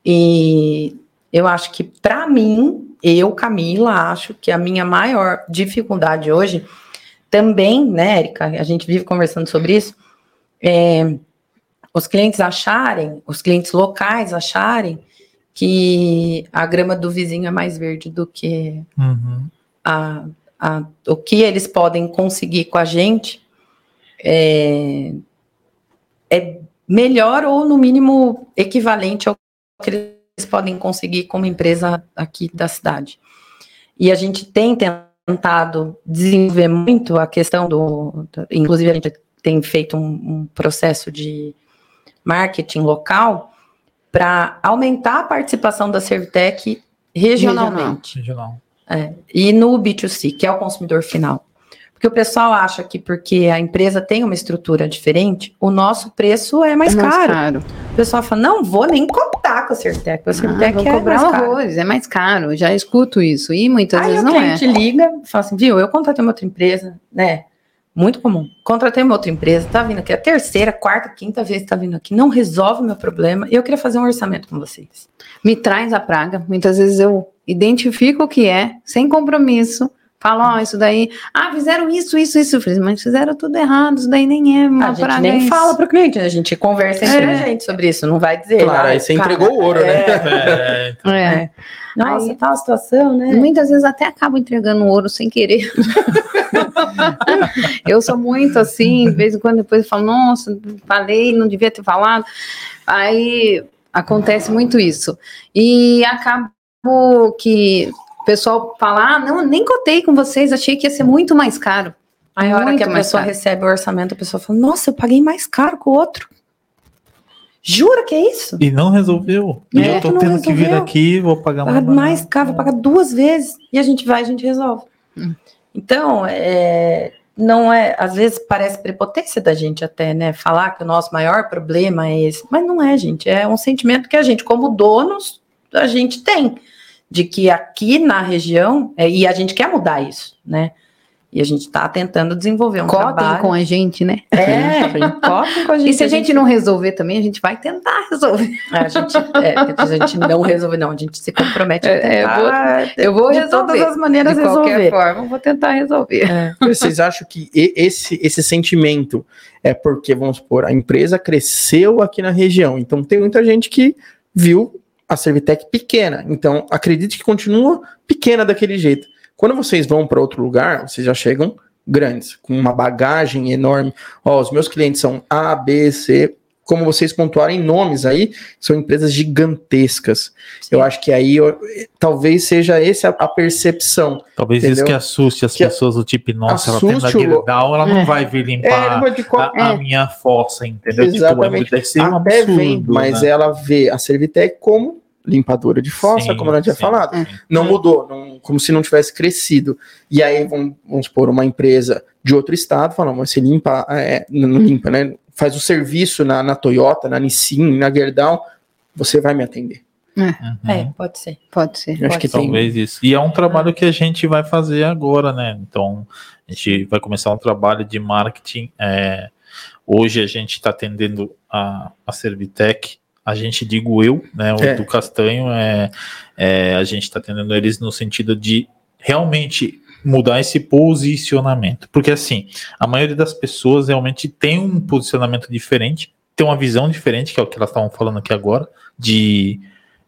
E eu acho que, para mim, eu, Camila, acho que a minha maior dificuldade hoje, também, né, Érica, a gente vive conversando sobre isso, é os clientes acharem, os clientes locais acharem que a grama do vizinho é mais verde do que Uhum. a, a- o que eles podem conseguir com a gente é, é melhor ou, no mínimo, equivalente ao que eles podem conseguir como empresa aqui da cidade. E a gente tem tentado desenvolver muito a questão do. inclusive, a gente tem feito um, um processo de marketing local para aumentar a participação da Servitec regionalmente. Regional. É, e no B2C, que é o consumidor final. Porque o pessoal acha que porque a empresa tem uma estrutura diferente, o nosso preço é mais, É mais caro. caro. O pessoal fala, não vou nem contar com a Certec, a Ah, Certec vão é cobrar mais caro. horrores, é mais caro. Já escuto isso. E muitas Aí vezes não é. cliente liga, fala assim, viu, eu contratei uma outra empresa, né? Muito comum. Contratei uma outra empresa, tá vindo aqui a terceira, quarta, quinta vez que tá vindo aqui, não resolve meu problema, e eu queria fazer um orçamento com vocês. Me traz a praga. Muitas vezes eu identifico o que é, sem compromisso. Falo, ó, isso daí. Ah, fizeram isso, isso, isso. Eu falei, mas fizeram tudo errado. Isso daí nem é uma a gente praga. nem isso. fala pro cliente, né? a gente conversa entre É. a gente sobre isso, não vai dizer. Claro, "Ah, aí você cara, entregou o ouro, né? É, então, É. Nossa, Aí- uma situação, né? Muitas vezes até acabo entregando ouro sem querer. eu sou muito assim, de vez em quando depois eu falo, nossa, falei, não devia ter falado. Aí acontece muito isso. E acabo que o pessoal fala, ah, não, nem cotei com vocês, achei que ia ser muito mais caro. Aí a hora que a pessoa caro. recebe o orçamento, a pessoa fala, nossa, eu paguei mais caro que o outro. Jura que é isso? E não resolveu. E É, eu tô tendo que vir resolveu. aqui, vou pagar Pagar mais. mais barato. caro, vou pagar duas vezes. E a gente vai, a gente resolve. Hum. Então, é, não é, às vezes parece prepotência da gente até, né? Falar que o nosso maior problema é esse. Mas não é, gente. É um sentimento que a gente, como donos, a gente tem. De que aqui na região, é, e a gente quer mudar isso, né? E a gente está tentando desenvolver um Cotem trabalho. com a gente, né? É, cotem com a gente. E se a gente não resolver também, a gente vai tentar resolver. A gente, é, a gente não resolve, não. A gente se compromete a É, é, tentar, Eu vou de resolver. todas as maneiras de qualquer resolver. forma, eu vou tentar resolver. É. Vocês acham que esse, esse sentimento é porque, vamos supor, a empresa cresceu aqui na região, então tem muita gente que viu a Servitec pequena, então acredite que continua pequena daquele jeito. Quando vocês vão para outro lugar, vocês já chegam grandes, com uma bagagem enorme. Ó, os meus clientes são A, B, C, como vocês pontuarem nomes aí, são empresas gigantescas. Sim. Eu acho que aí eu, talvez seja essa a percepção. Talvez entendeu? isso que assuste as que pessoas do tipo, nossa, ela tem Gerdau, ela não é. vai vir limpar é, qual... a, a é. minha fossa, entendeu? Exatamente. Tipo, é, um Até absurdo, vem, mas né? ela vê a Servitec como limpadora de fossa, sim, como tinha sim, falado. Sim. Não mudou, não, como se não tivesse crescido. E aí, vamos, vamos supor, uma empresa de outro estado falando, mas você limpa, é, não limpa, né? Faz o serviço na, na Toyota, na Nissin, na Gerdau, você vai me atender. É, uhum. é pode ser. Pode ser. Acho pode que ser. talvez isso. E é um trabalho que a gente vai fazer agora, né? Então, a gente vai começar um trabalho de marketing. É, hoje a gente está atendendo a, a Servitec a gente digo eu, né, o é. do Castanho, é, é a gente está atendendo eles no sentido de realmente mudar esse posicionamento. Porque assim, a maioria das pessoas realmente tem um posicionamento diferente, tem uma visão diferente, que é o que elas estavam falando aqui agora, de,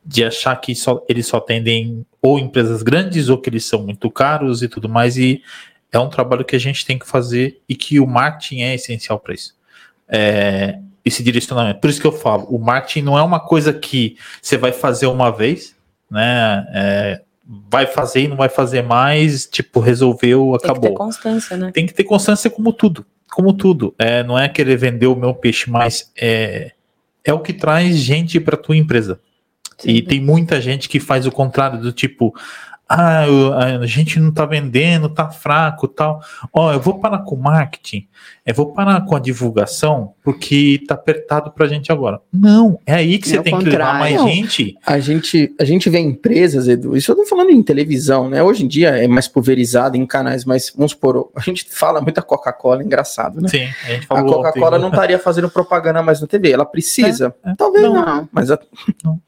de achar que só, eles só atendem ou empresas grandes ou que eles são muito caros e tudo mais. E é um trabalho que a gente tem que fazer e que o marketing é essencial para isso. É, esse direcionamento. Por isso que eu falo, o marketing não é uma coisa que você vai fazer uma vez, né? É, vai fazer e não vai fazer mais, tipo, resolveu, acabou. Tem que ter constância, né? Tem que ter constância como tudo, como tudo. É, não é querer vender o meu peixe, mas é, é o que traz gente para tua empresa. Sim. E tem muita gente que faz o contrário, do tipo, ah, a gente não tá vendendo, tá fraco tal. Ó, eu vou parar com o marketing, eu vou parar com a divulgação, porque tá apertado pra gente agora. Não, é aí que você é tem que levar mais não, gente. A gente. A gente vê empresas, Edu, isso eu tô falando em televisão, né? Hoje em dia é mais pulverizado em canais, mas vamos supor, a gente fala muito da Coca-Cola, engraçado, né? Sim, a gente falou A Coca-Cola não estaria fazendo propaganda mais na TV, ela precisa. É, é. Talvez não, não mas a, não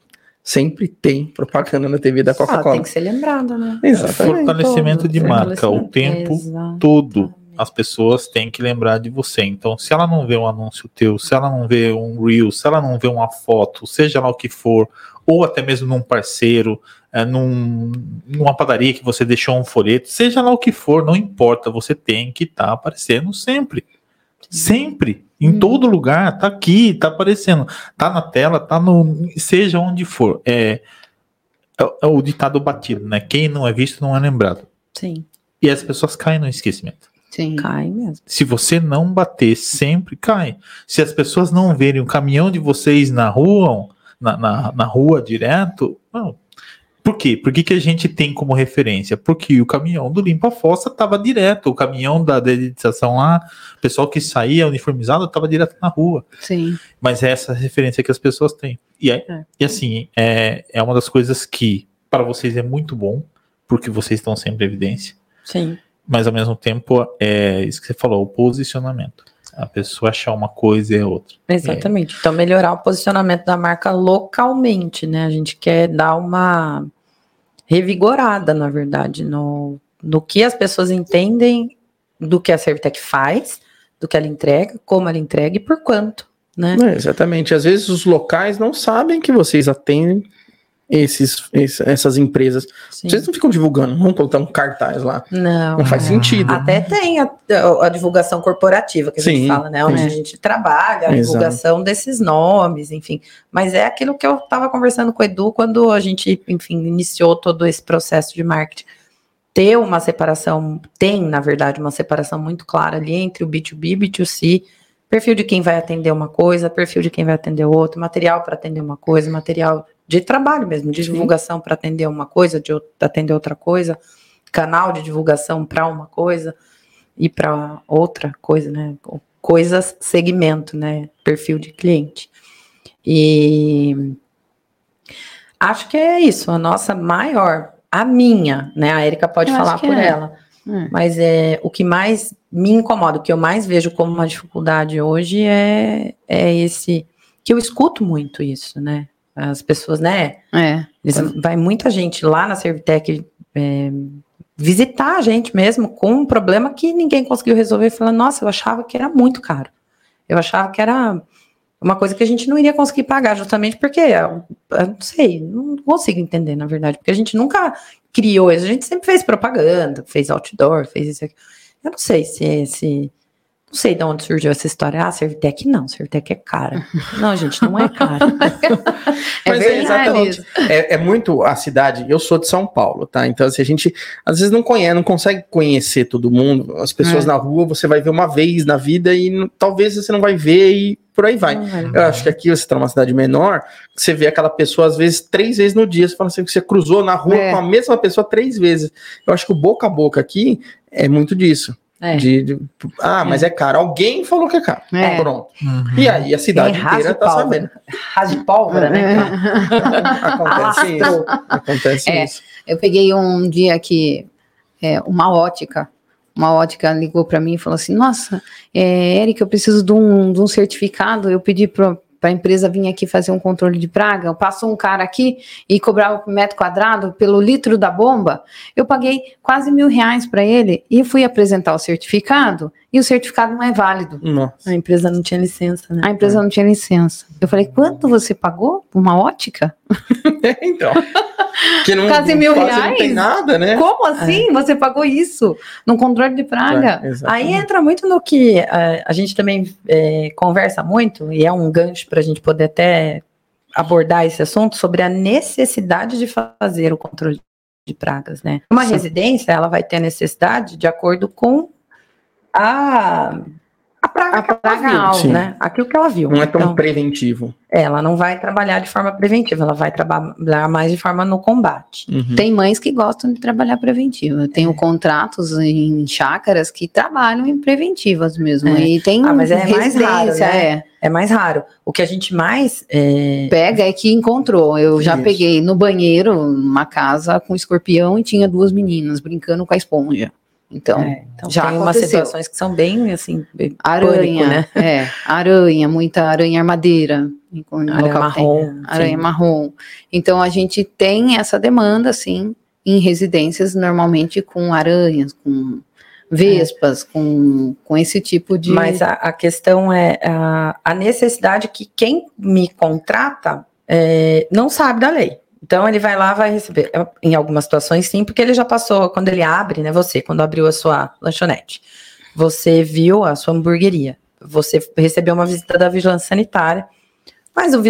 sempre tem propaganda na TV da Coca-Cola. Ah, tem que ser lembrado, né? Exatamente. Fortalecimento de marca o tempo Exatamente. todo. As pessoas têm que lembrar de você. Então, se ela não vê um anúncio teu, se ela não vê um reel, se ela não vê uma foto, seja lá o que for, ou até mesmo num parceiro, é, num, numa padaria que você deixou um folheto, seja lá o que for, não importa, você tem que estar tá aparecendo sempre. Sempre. Em hum. todo lugar, tá aqui, tá aparecendo, tá na tela, tá no. Seja onde for. É, é, é, o ditado batido, né? Quem não é visto não é lembrado. Sim. E as pessoas caem no esquecimento. Sim. Cai mesmo. Se você não bater, sempre cai. Se as pessoas não verem o caminhão de vocês na rua, na, na, na rua direto, não, por quê? Por que, que a gente tem como referência? Porque o caminhão do Limpa Fossa estava direto, o caminhão da dedetização lá, o pessoal que saía uniformizado estava direto na rua. Sim. Mas é essa referência que as pessoas têm. E, é, é. e assim, é, é uma das coisas que para vocês é muito bom, porque vocês estão sempre em evidência. Sim. Mas ao mesmo tempo, é isso que você falou, o posicionamento a pessoa achar uma coisa e é outra. Exatamente. É. Então, melhorar o posicionamento da marca localmente, né? A gente quer dar uma revigorada, na verdade, no, no que as pessoas entendem do que a Servitec faz, do que ela entrega, como ela entrega e por quanto, né? É, exatamente. Às vezes os locais não sabem que vocês atendem esses, essas empresas. Sim. Vocês não ficam divulgando, não colocar um cartaz lá. Não. Não faz não. sentido. Até tem a, a, divulgação corporativa que a gente fala, né? Onde é. a gente trabalha, a Exato. divulgação desses nomes, enfim. Mas é aquilo que eu estava conversando com o Edu quando a gente, enfim, iniciou todo esse processo de marketing. Ter uma separação, tem, na verdade, uma separação muito clara ali entre o B2B e B2C perfil de quem vai atender uma coisa, perfil de quem vai atender outro, material para atender uma coisa, material de trabalho mesmo, de divulgação para atender uma coisa, de atender outra coisa, canal de divulgação para uma coisa e para outra coisa, né? Coisas, segmento, né? Perfil de cliente. E acho que é isso, a nossa maior, a minha, né? A Erika pode eu falar por é. ela. É. Mas é o que mais me incomoda, o que eu mais vejo como uma dificuldade hoje é, é esse que eu escuto muito isso, né? As pessoas, né? É. vai muita gente lá na Servitec é, visitar a gente mesmo com um problema que ninguém conseguiu resolver, falando, nossa, eu achava que era muito caro. Eu achava que era uma coisa que a gente não iria conseguir pagar, justamente porque eu, eu não sei, não consigo entender, na verdade, porque a gente nunca criou isso, a gente sempre fez propaganda, fez outdoor, fez isso aqui. Eu não sei se, se não sei de onde surgiu essa história. Ah, Servitec não, Servitec é cara. Não, gente, não é cara. é Mas é exatamente. É, é, muito a cidade. Eu sou de São Paulo, tá? Então, assim, a gente às vezes não conhece, não consegue conhecer todo mundo. As pessoas é. na rua você vai ver uma vez na vida e talvez você não vai ver e por aí vai. Eu acho que aqui você está numa cidade menor, você vê aquela pessoa às vezes três vezes no dia. Você fala assim que você cruzou na rua é. com a mesma pessoa três vezes. Eu acho que o boca a boca aqui é muito disso. É. De, de, ah, mas é. é caro. Alguém falou que é caro. É. Pronto. Uhum. E aí a cidade inteira tá sabendo. Rasa de pólvora, né? Acontece isso. Acontece é, isso. Eu peguei um dia que é, uma ótica, uma ótica ligou para mim e falou assim: Nossa, é, Eric, eu preciso de um, de um certificado. Eu pedi para para a empresa vir aqui fazer um controle de praga, passou um cara aqui e cobrava por metro quadrado pelo litro da bomba, eu paguei quase mil reais para ele e fui apresentar o certificado e o certificado não é válido. Nossa. A empresa não tinha licença, né? A empresa não tinha licença. Eu falei, quanto você pagou por uma ótica? então. Que não, quase mil reais. Não tem nada, né? Como assim? É. Você pagou isso no controle de praga? É, Aí entra muito no que a, é, a gente também é, conversa muito, e é um gancho para a gente poder até abordar esse assunto sobre a necessidade de fazer o controle de pragas, né? Uma Sim. residência, ela vai ter necessidade de acordo com a a praga, a praga alta, né? Aquilo que ela viu. Não é tão então, preventivo. Ela não vai trabalhar de forma preventiva, ela vai trabalhar mais de forma no combate. Uhum. Tem mães que gostam de trabalhar preventiva. Eu tenho é. contratos em chácaras que trabalham em preventivas mesmo. É. E tem ah, mas é mais raro, né? é. É mais raro. O que a gente mais é... pega é que encontrou. Eu já Isso. peguei no banheiro uma casa com escorpião e tinha duas meninas brincando com a esponja. Então, é, então já tem umas situações que são bem assim, bem aranha, pânico, né? É, aranha, muita aranha armadeira, aranha marrom, tem, aranha marrom. Então a gente tem essa demanda assim em residências normalmente com aranhas, com vespas, é. com, com esse tipo de. Mas a, a questão é a, a, necessidade que quem me contrata é, não sabe da lei. Então ele vai lá, vai receber. É, em algumas situações, sim, porque ele já passou, quando ele abre, né? Você, quando abriu a sua lanchonete, você viu a sua hamburgueria, você recebeu uma visita da vigilância sanitária mas o,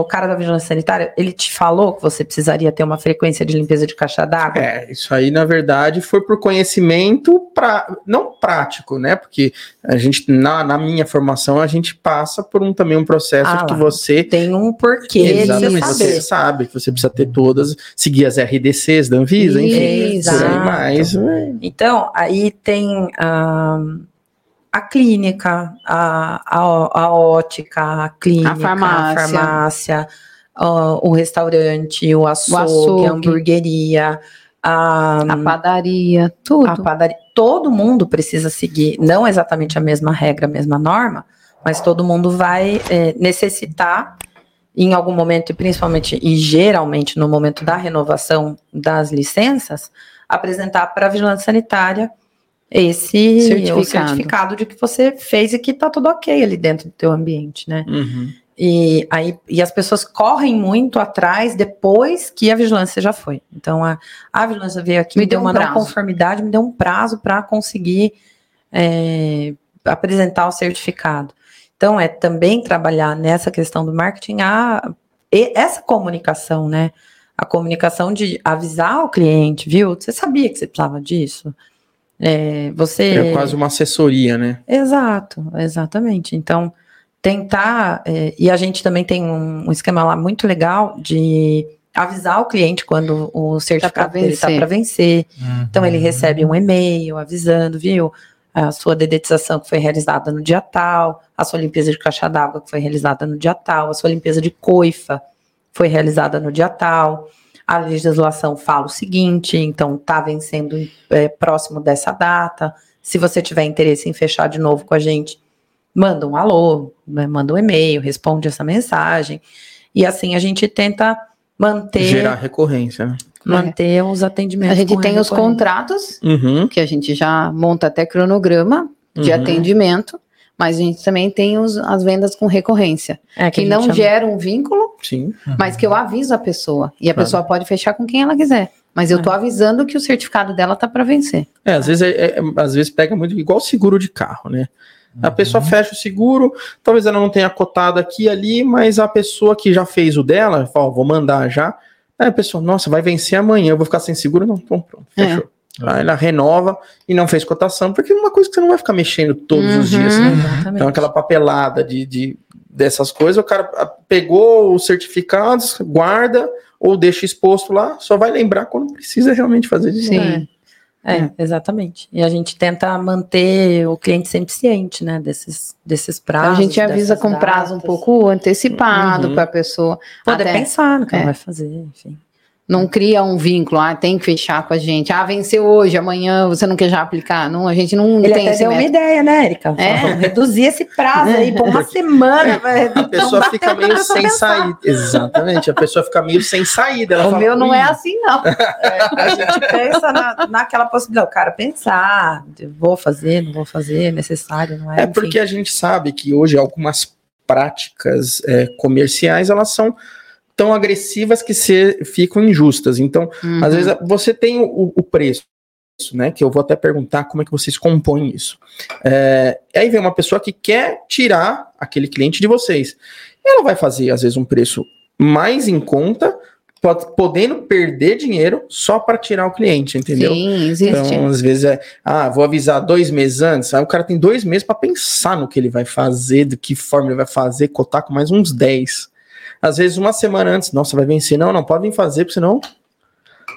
o cara da vigilância sanitária, ele te falou que você precisaria ter uma frequência de limpeza de caixa d'água? É, isso aí, na verdade, foi por conhecimento, pra, não prático, né? Porque a gente, na, na minha formação, a gente passa por um, também um processo ah, que você... Tem um porquê Exatamente, você sabe que você precisa ter todas, seguir as RDCs da Anvisa, enfim. Exato. Mais, então, aí tem... Um, a clínica, a, a, a ótica, a clínica, a farmácia, a farmácia uh, o restaurante, o açougue, o açougue, a hamburgueria, a, a padaria, tudo. A padaria, todo mundo precisa seguir, não exatamente a mesma regra, a mesma norma, mas todo mundo vai é, necessitar em algum momento, e principalmente e geralmente no momento da renovação das licenças, apresentar para a vigilância sanitária esse certificado. certificado de que você fez e que tá tudo ok ali dentro do teu ambiente, né? Uhum. E, aí, e as pessoas correm muito atrás depois que a vigilância já foi. Então, a, a vigilância veio aqui, me, me deu uma um não conformidade, me deu um prazo para conseguir é, apresentar o certificado. Então, é também trabalhar nessa questão do marketing, a, essa comunicação, né? A comunicação de avisar o cliente, viu? Você sabia que você precisava disso? É, você... é quase uma assessoria, né? Exato, exatamente. Então, tentar. É, e a gente também tem um, um, esquema lá muito legal de avisar o cliente quando o certificado tá dele está para vencer. Uhum. Então, ele recebe um e-mail avisando, viu? A sua dedetização que foi realizada no dia tal, a sua limpeza de caixa d'água que foi realizada no dia tal, a sua limpeza de coifa foi realizada no dia tal. A legislação fala o seguinte, então está vencendo é, próximo dessa data. Se você tiver interesse em fechar de novo com a gente, manda um alô, né, manda um e-mail, responde essa mensagem. E assim a gente tenta manter. Gerar recorrência, né? Manter é. os atendimentos. A gente tem os contratos, uhum. que a gente já monta até cronograma de uhum. atendimento. Mas a gente também tem os, as vendas com recorrência, é, que, que não chama... geram um vínculo, Sim. mas que eu aviso a pessoa. E a claro. pessoa pode fechar com quem ela quiser. Mas eu tô avisando que o certificado dela tá para vencer. É, às vezes, é, é- às vezes pega muito igual seguro de carro, né? A pessoa fecha o seguro, talvez ela não tenha cotado aqui e ali, mas a pessoa que já fez o dela, fala, ó, vou mandar já. Aí a pessoa, nossa, vai vencer amanhã, eu vou ficar sem seguro? Não, então pronto, É. Aí ela renova e não fez cotação, porque é uma coisa que você não vai ficar mexendo todos os Uhum. dias, né? Exatamente. Então, aquela papelada de, de- dessas coisas, o cara ah, pegou os certificados, guarda ou deixa exposto lá, só vai lembrar quando precisa realmente fazer de novo. Sim. É, exatamente. E a gente tenta manter o cliente sempre ciente, né, desses, desses Então prazos. a gente avisa com prazo um datas. pouco antecipado Uhum. para a pessoa Poder até pensar no que É. ela vai fazer, enfim. Não cria um vínculo, ah, tem que fechar com a gente. Ah, venceu hoje, amanhã você não quer já aplicar. Não, a gente não Ele tem até esse deu uma método. ideia, né, Erika? É. Reduzir esse prazo aí por uma semana. A pessoa fica meio sem pensar. saída. Exatamente, a pessoa fica meio sem saída. Ela O fala, meu não "Ui, é assim, não. A gente pensa na, naquela possibilidade. O cara pensar, vou fazer, não vou fazer, é necessário, não é? É Enfim. porque a gente sabe que hoje algumas práticas é, comerciais elas são tão agressivas que se, ficam injustas. Então, Uhum. às vezes você tem o, o preço, né? Que eu vou até perguntar como é que vocês compõem isso. É, aí vem uma pessoa que quer tirar aquele cliente de vocês. Ela vai fazer, às vezes, um preço mais em conta, pode- podendo perder dinheiro só para tirar o cliente, entendeu? Sim, existe. Então, às vezes é, ah, vou avisar dois meses antes. Aí o cara tem dois meses para pensar no que ele vai fazer, de que forma ele vai fazer, cotar com mais uns 10. Às vezes, uma semana antes, nossa, vai vencer. Não, não, pode vir fazer, porque senão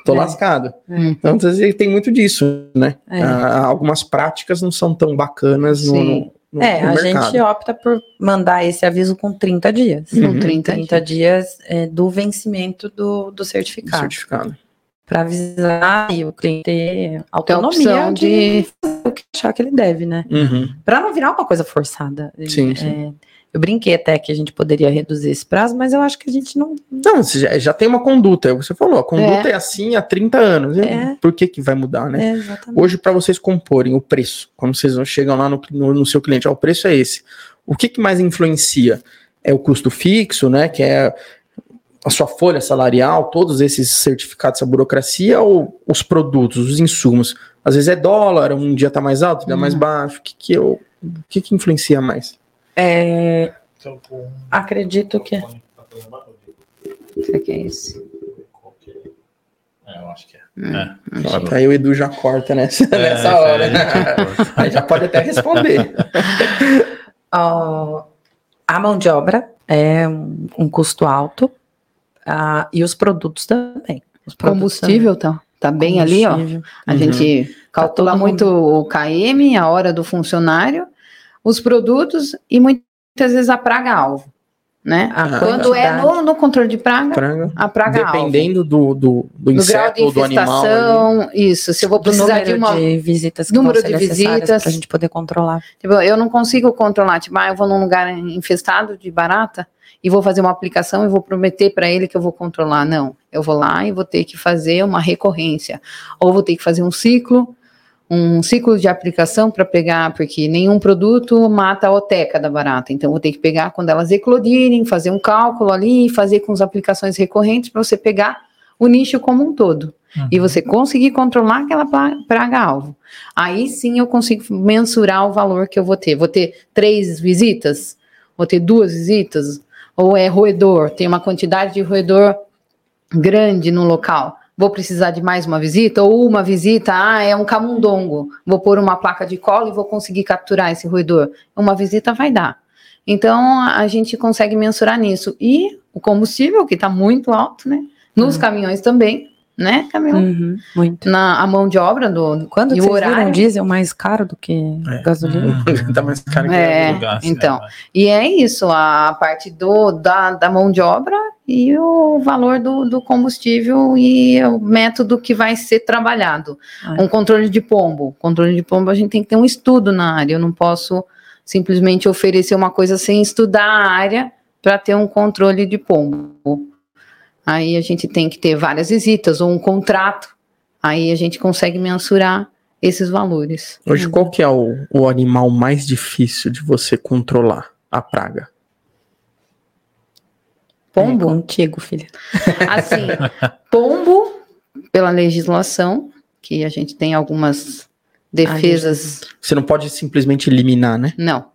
tô É. lascado. Hum. Então, às vezes, tem muito disso, né? É. Ah, algumas práticas não são tão bacanas no, no, no- É, no a mercado. gente opta por mandar esse aviso com 30 dias. Uhum. Com 30, 30 dias é, do vencimento do, do certificado. certificado. Para avisar e o cliente ter autonomia opção de de. fazer o que achar que ele deve, né? Uhum. Para não virar uma coisa forçada. Sim, É, sim. Eu brinquei até que a gente poderia reduzir esse prazo, mas eu acho que a gente não. Não, você já, já tem uma conduta, é o que você falou, a conduta é, assim há 30 anos. É. Por que, que vai mudar, né? É. Hoje, para vocês comporem o preço, quando vocês chegam lá no, no, no seu cliente, ó, o preço é esse. O que, que mais influencia? É o custo fixo, né? Que é a sua folha salarial, todos esses certificados, essa burocracia, ou os produtos, os insumos? Às vezes é dólar, um dia tá mais alto, um dia mais baixo. O que, que, eu, o que, que influencia mais? É, acredito que. Será que é esse? É, eu acho que é. Hum, É. Aí o Edu já corta nessa, nessa hora. Aí já pode até responder. Ó, a mão de obra é um, um custo alto ah, e os produtos também. Os produtos Combustível tá, tá também. bem ali, ó. A Uhum. gente calcula todo muito o KM, a hora do funcionário, os produtos e muitas vezes a praga-alvo, né? A Quando é no, no controle de praga, Praga. a praga-alvo. Dependendo do, do, do Do grau de inseto ou do animal. isso. Se eu vou precisar de uma. de visitas que número de visitas. para a gente poder controlar. Tipo, eu não consigo controlar. Tipo, ah, eu vou num lugar infestado de barata e vou fazer uma aplicação e vou prometer para ele que eu vou controlar. Não. Eu vou lá e vou ter que fazer uma recorrência. Ou vou ter que fazer um ciclo, um ciclo de aplicação para pegar, porque nenhum produto mata a oteca da barata. Então, eu vou ter que pegar quando elas eclodirem, fazer um cálculo ali fazer com as aplicações recorrentes para você pegar o nicho como um todo e você conseguir controlar aquela praga-alvo. Aí sim eu consigo mensurar o valor que eu vou ter. Vou ter três visitas? Vou ter duas visitas? Ou é roedor? Tem uma quantidade de roedor grande no local. Vou precisar de mais uma visita? Ou uma visita, ah, é um camundongo. Vou pôr uma placa de cola e vou conseguir capturar esse roedor. Uma visita vai dar. Então, a gente consegue mensurar nisso. E o combustível, que está muito alto, né? Nos Uhum. caminhões também, né, Camila? Muito. Na a mão de obra do Quando e o vocês viram horário. diesel mais caro do que É. gasolina? tá mais caro que É, o Gás, então. né? E é isso, a parte do, da, da mão de obra e o valor do, do combustível e o método que vai ser trabalhado. Ah. Um controle de pombo. Controle de pombo, a gente tem que ter um estudo na área. Eu não posso simplesmente oferecer uma coisa sem estudar a área para ter um controle de pombo. Aí a gente tem que ter várias visitas ou um contrato. Aí a gente consegue mensurar esses valores. Hoje, qual que é o, o animal mais difícil de você controlar? A praga. Pombo? É contigo, filha. Assim, pombo pela legislação, que a gente tem algumas defesas. Você não pode simplesmente eliminar, né? Não.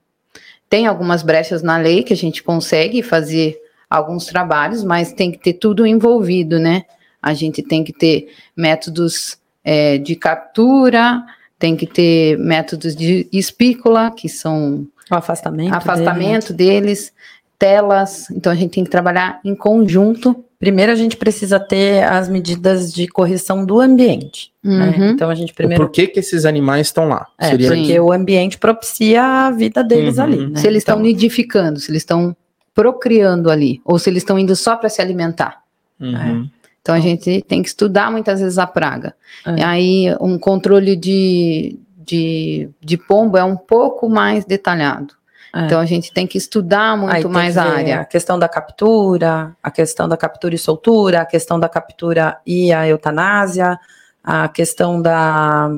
Tem algumas brechas na lei que a gente consegue fazer alguns trabalhos, mas tem que ter tudo envolvido, né? A gente tem que ter métodos é, de captura, tem que ter métodos de espícula, que são O afastamento. afastamento deles, telas. Então a gente tem que trabalhar em conjunto. Primeiro a gente precisa ter as medidas de correção do ambiente. né? Uhum. Então a gente O primeiro. porquê que esses animais estão lá? É, Seria porque o ambiente propicia a vida deles Uhum. ali. Né? Se eles estão Então, nidificando, se eles estão procriando ali, ou se eles estão indo só para se alimentar. Uhum. Então a gente tem que estudar muitas vezes a praga. É. E aí um controle de, de, de pombo é um pouco mais detalhado. É. Então a gente tem que estudar muito mais a área. A questão da captura, a questão da captura e soltura, a questão da captura e a eutanásia, a questão da.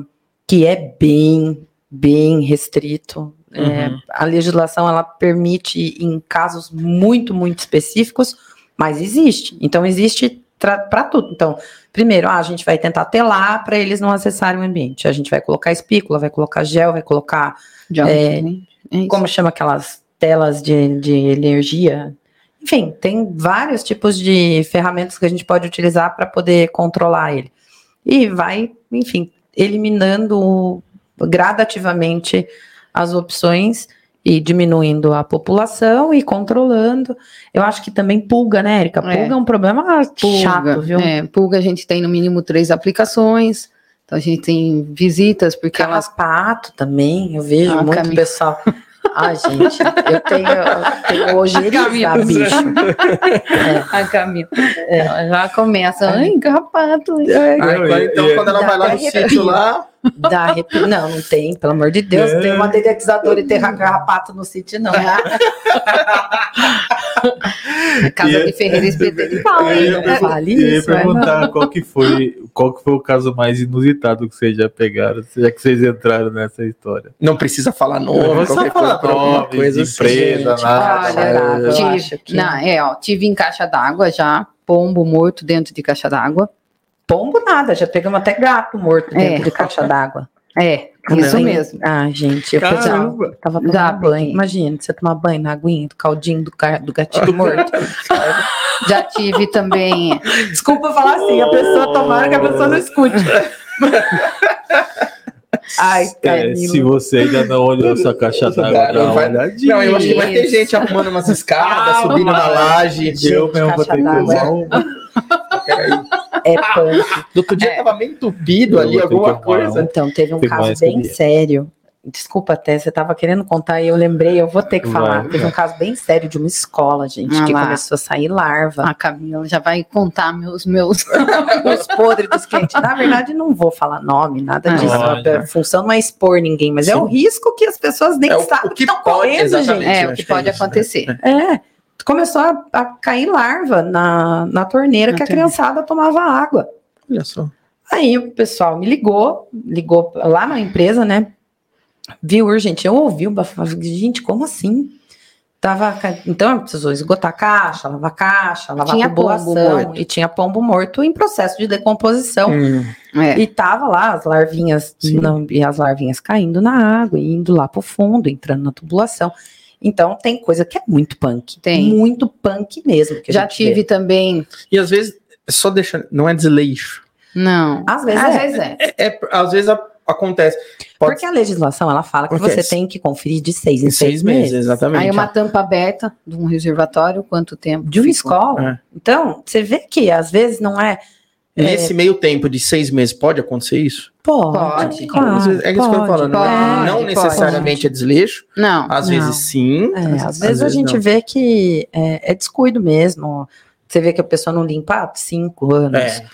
que é bem, bem restrito. É, Uhum. a legislação ela permite em casos muito, muito específicos, mas existe. Então existe para tudo. Então, primeiro, ah, a gente vai tentar telar para eles não acessarem o ambiente. A gente vai colocar espícula, vai colocar gel, vai colocar É, é como chama aquelas telas de, de energia? Enfim, tem vários tipos de ferramentas que a gente pode utilizar para poder controlar ele. E vai, enfim, eliminando gradativamente as opções e diminuindo a população e controlando. Eu acho que também pulga, né, Erika? É. Pulga é um problema chato, viu? É, pulga a gente tem no mínimo três aplicações. Então a gente tem visitas, porque elas. Carrapato também, eu vejo Ah, muito Camila. pessoal. Ai, gente, eu tenho, eu tenho Camila. bicho. A Camila. Ela já começa. Ai, carrapato. E- então, e- quando ela vai lá no sítio lá, Dá arrepio. Não, não tem, pelo amor de Deus. É. Tem uma dedetizadora e ter carrapato no sítio, não. Casa E- de Ferreira Espeteiro. Não, Eu ia, pergun- vale eu ia isso, é, perguntar qual que foi qual que foi o caso mais inusitado que vocês já pegaram, já que vocês entraram nessa história. não precisa falar Não nome, precisa qualquer falar coisa, alguma nome, coisa assim, empresa, gente. nada. Olha, que- não, é, ó, tive em caixa d'água já, pombo morto dentro de caixa d'água. Pombo nada, já pegamos até gato morto dentro É. de caixa d'água. É, isso Aí- mesmo. Ah, gente, eu Caramba. já tava Dá tomando banho. banho. Imagina, você tomar banho na aguinha do caldinho do, ca- do gatinho morto. Já tive também. Desculpa falar assim, a pessoa tomara que a pessoa não escute. Ai, É, se você ainda não olhou essa caixa d'água, uma vai- olhadinha. Não, eu acho que vai ter gente arrumando umas escadas, Ah, subindo na laje. Eu mesmo vou caixa ter que d'água. usar uma. É punk. Do outro dia É. tava meio entupido ali, alguma coisa. Então, teve um Tem caso bem sério. Desculpa até, você estava querendo contar e eu lembrei, eu vou ter que Vai, falar. Teve vai. um caso bem sério de uma escola, gente, Ah que lá. começou a sair larva. A Camila já vai contar meus. meus... os podres dos clientes. Na verdade, não vou falar nome, nada Ah, disso. olha. A função não é expor ninguém, mas é Sim. o risco que as pessoas nem É o- sabem o que estão pode, correndo, exatamente. gente. É, eu o que que é pode isso, né? acontecer. É. Começou a, a cair larva na, na torneira que a criançada tomava água. Olha só. Aí o pessoal me ligou, ligou lá na empresa, né? Viu urgente. Eu ouvi o bafafá, gente, como assim? Tava, então precisou esgotar a caixa, lavar a caixa, lavar Tinha a tubulação, pombo morto. e tinha pombo morto em processo de decomposição. Hum, É. E tava lá as larvinhas, não, e as larvinhas caindo na água, indo lá pro fundo, entrando na tubulação. Então tem coisa que é muito punk. Tem. Muito punk mesmo. Já tive vê. também. E às vezes, só deixando, não é desleixo. Não. Às vezes Às é. vezes é. É, é- às vezes a- acontece. Pode Porque a legislação ela fala que Acontece. você tem que conferir de seis em em seis, meses. exatamente. Aí uma tampa aberta de um reservatório, quanto tempo? De uma ficou? escola. É. Então, você vê que às vezes não é. Nesse meio tempo de seis meses, pode acontecer isso? Pode. Pode. claro, Às vezes- é isso que eu tô falando. pode, não não pode. necessariamente é desleixo. Não. Às Não. vezes sim. É, às, vezes a gente não. vê que é, é descuido mesmo. Você vê que a pessoa não limpa há cinco anos. É.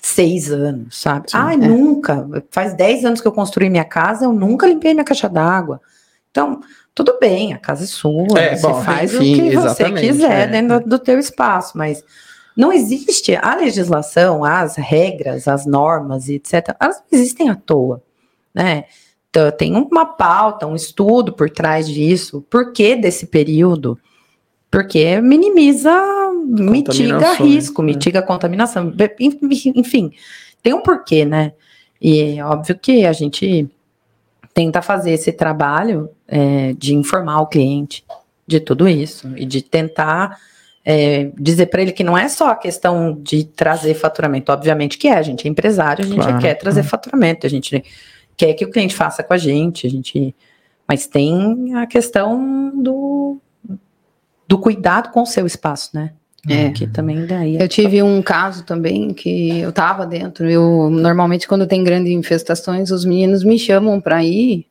seis anos, sabe? Sim. Ai, É. nunca. Faz dez anos que eu construí minha casa, eu nunca limpei minha caixa d'água. Então, tudo bem, a casa é sua, É, você bom, faz enfim, o que você quiser é. dentro do, do teu espaço, mas não existe a legislação, as regras, as normas, etc. Elas não existem à toa, né? Então, tem uma pauta, um estudo por trás disso. Por que desse período? Porque minimiza, mitiga Contaminações, risco, né? mitiga contaminação. Enfim, tem um porquê, né? E é óbvio que a gente tenta fazer esse trabalho é, de informar o cliente de tudo isso e de tentar é, dizer para ele que não é só a questão de trazer faturamento, obviamente que é, a gente é empresário, a gente Claro, quer trazer claro. faturamento, a gente quer que o cliente faça com a gente, a gente, mas tem a questão do do cuidado com o seu espaço, né? É. Que também daí Eu tive um caso também que eu tava dentro. Eu normalmente quando tem grandes infestações, os meninos me chamam para ir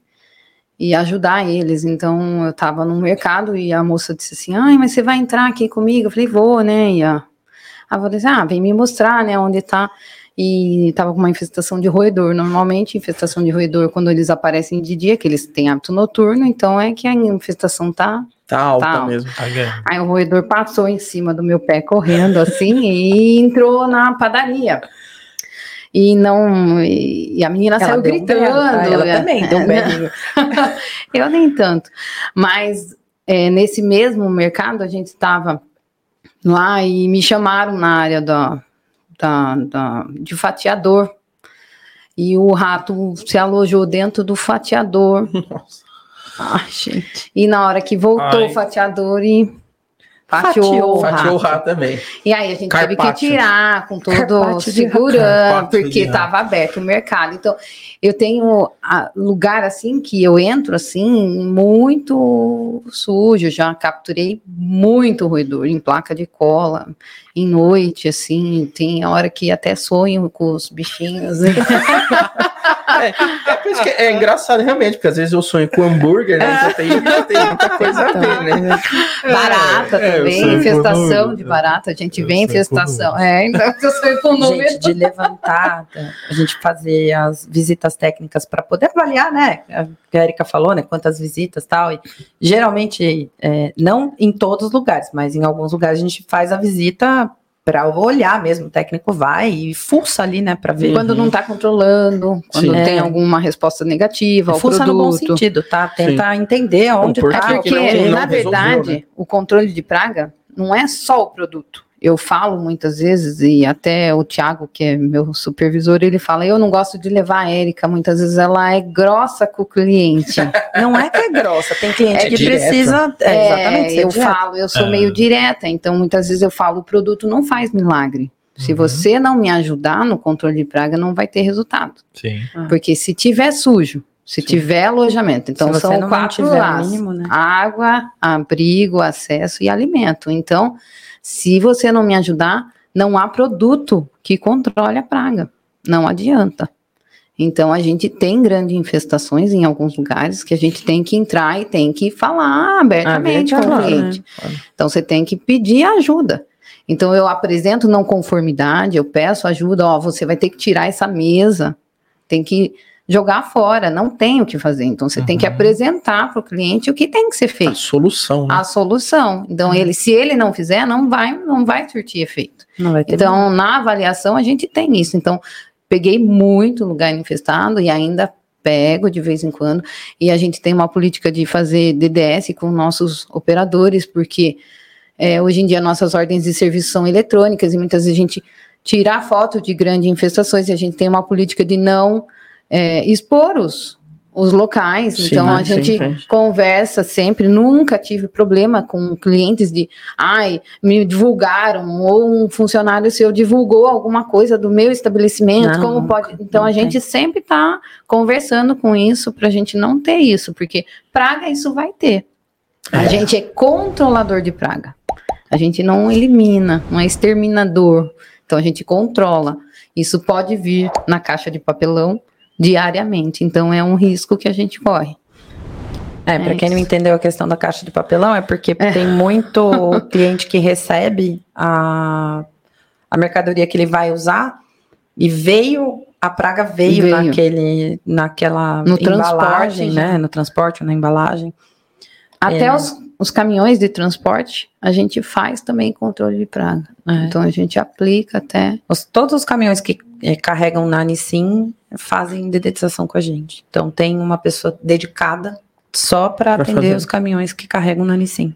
e ajudar eles. Então eu tava no mercado e a moça disse assim: "Ai, mas você vai entrar aqui comigo?" Eu falei: "Vou, né?" E a a avó disse: "Ah, vem me mostrar, né, onde tá." E tava com uma infestação de roedor. Normalmente, infestação de roedor, quando eles aparecem de dia, que eles têm hábito noturno, então é que a infestação tá Tá alta Tá. mesmo. Aí o roedor passou em cima do meu pé correndo assim e entrou na padaria. E não. E, e a menina Ela saiu deu um gritando. berro, tá? Ela é, também deu um berrinho. Eu nem tanto. Mas é, nesse mesmo mercado a gente estava lá e me chamaram na área da, da, da- de fatiador. E o rato se alojou dentro do fatiador. Nossa. Ai, gente. E na hora que voltou Ai. o fatiador e fatiou, Fatiou o rato. também. E aí a gente teve que Carpaccio. tirar com todo Carpaccio segurando, Carpaccio porque estava aberto o mercado. Então, eu tenho ah, lugar assim que eu entro assim muito sujo, já capturei muito roedor em placa de cola, em noite, assim, tem hora que até sonho com os bichinhos. É, que é engraçado realmente, porque às vezes eu sonho com hambúrguer, né? Então tem, tem muita coisa a ver, né? Barata É, eu também, infestação de barata, a gente Eu vê infestação. É, então eu sonho com número. gente, de levantar, a gente fazer as visitas técnicas para poder avaliar, né? A que a Erika falou, né? Quantas visitas tal. E geralmente, é, não em todos os lugares, mas em alguns lugares a gente faz a visita para olhar mesmo. O técnico vai e fuça ali, né? Para ver. Quando não está controlando, quando Sim. tem É. alguma resposta negativa ao fuça no bom produto. sentido, tá? Tenta entender onde porquê tá. É o porque, que não- problema. não na resolveu, verdade, né? o controle de praga não é só o produto. Eu falo muitas vezes, e até o Thiago, que é meu supervisor, ele fala: eu não gosto de levar a Érica, muitas vezes ela é grossa com o cliente. Não é que é grossa, tem cliente É que direta. precisa. É, É, exatamente. eu direto. falo, eu sou É. meio direta, então muitas vezes eu falo: o produto não faz milagre. Se Uhum. você não me ajudar no controle de praga, não vai ter resultado. Sim. Porque se tiver sujo, se tiver alojamento, então são quatro mínimo, né? água, abrigo, acesso e alimento. Então, se você não me ajudar, não há produto que controle a praga. Não adianta. Então, a gente tem grandes infestações em alguns lugares que a gente tem que entrar e tem que falar abertamente com o cliente. Claro. Então, você tem que pedir ajuda. Então, eu apresento não conformidade, eu peço ajuda, ó, você vai ter que tirar essa mesa, tem que jogar fora, não tem o que fazer. Então, você tem que Uhum. apresentar para o cliente o que tem que ser A feito, solução, né? a solução. Então, ele, se ele não fizer, não vai, não vai surtir efeito. Não vai ter Então, na avaliação, a gente tem isso. Então, peguei muito lugar infestado e ainda pego de vez em quando. E a gente tem uma política de fazer DDS com nossos operadores, porque é, hoje em dia nossas ordens de serviço são eletrônicas e muitas vezes a gente tira a foto de grandes infestações e a gente tem uma política de não é, expor os, os locais. Sim, então, a gente sim. conversa sempre. Nunca tive problema com clientes de ai, me divulgaram, ou um funcionário seu divulgou alguma coisa do meu estabelecimento, Não, como nunca, pode. Então a gente sempre está conversando com isso para a gente não ter isso, porque praga isso vai ter. A gente é controlador de praga. A gente não elimina, não é exterminador. Então a gente controla. Isso pode vir na caixa de papelão diariamente. Então é um risco que a gente corre. É, para É quem não entendeu a questão da caixa de papelão, é porque tem muito cliente que recebe a, a mercadoria que ele vai usar e veio, a praga veio, Veio. naquele, naquela No embalagem, transporte, né? No transporte, na embalagem. Até É. os, os caminhões de transporte, a gente faz também controle de praga. É. Então a gente aplica até. Os- todos os caminhões que eh, carregam na Nissin fazem dedetização com a gente. Então tem uma pessoa dedicada só para Pra atender fazer. os caminhões que carregam na Nissin.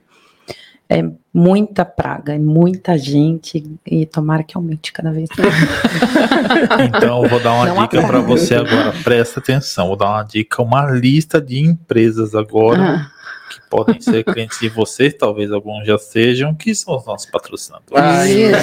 é muita praga, é muita gente e tomara que aumente cada vez mais. Então, eu vou dar uma Não dica para você agora. Presta atenção. Vou dar uma dica, uma lista de empresas agora Ah, que podem ser clientes de vocês, talvez alguns já sejam, que são os nossos patrocinadores. Ai, Isso.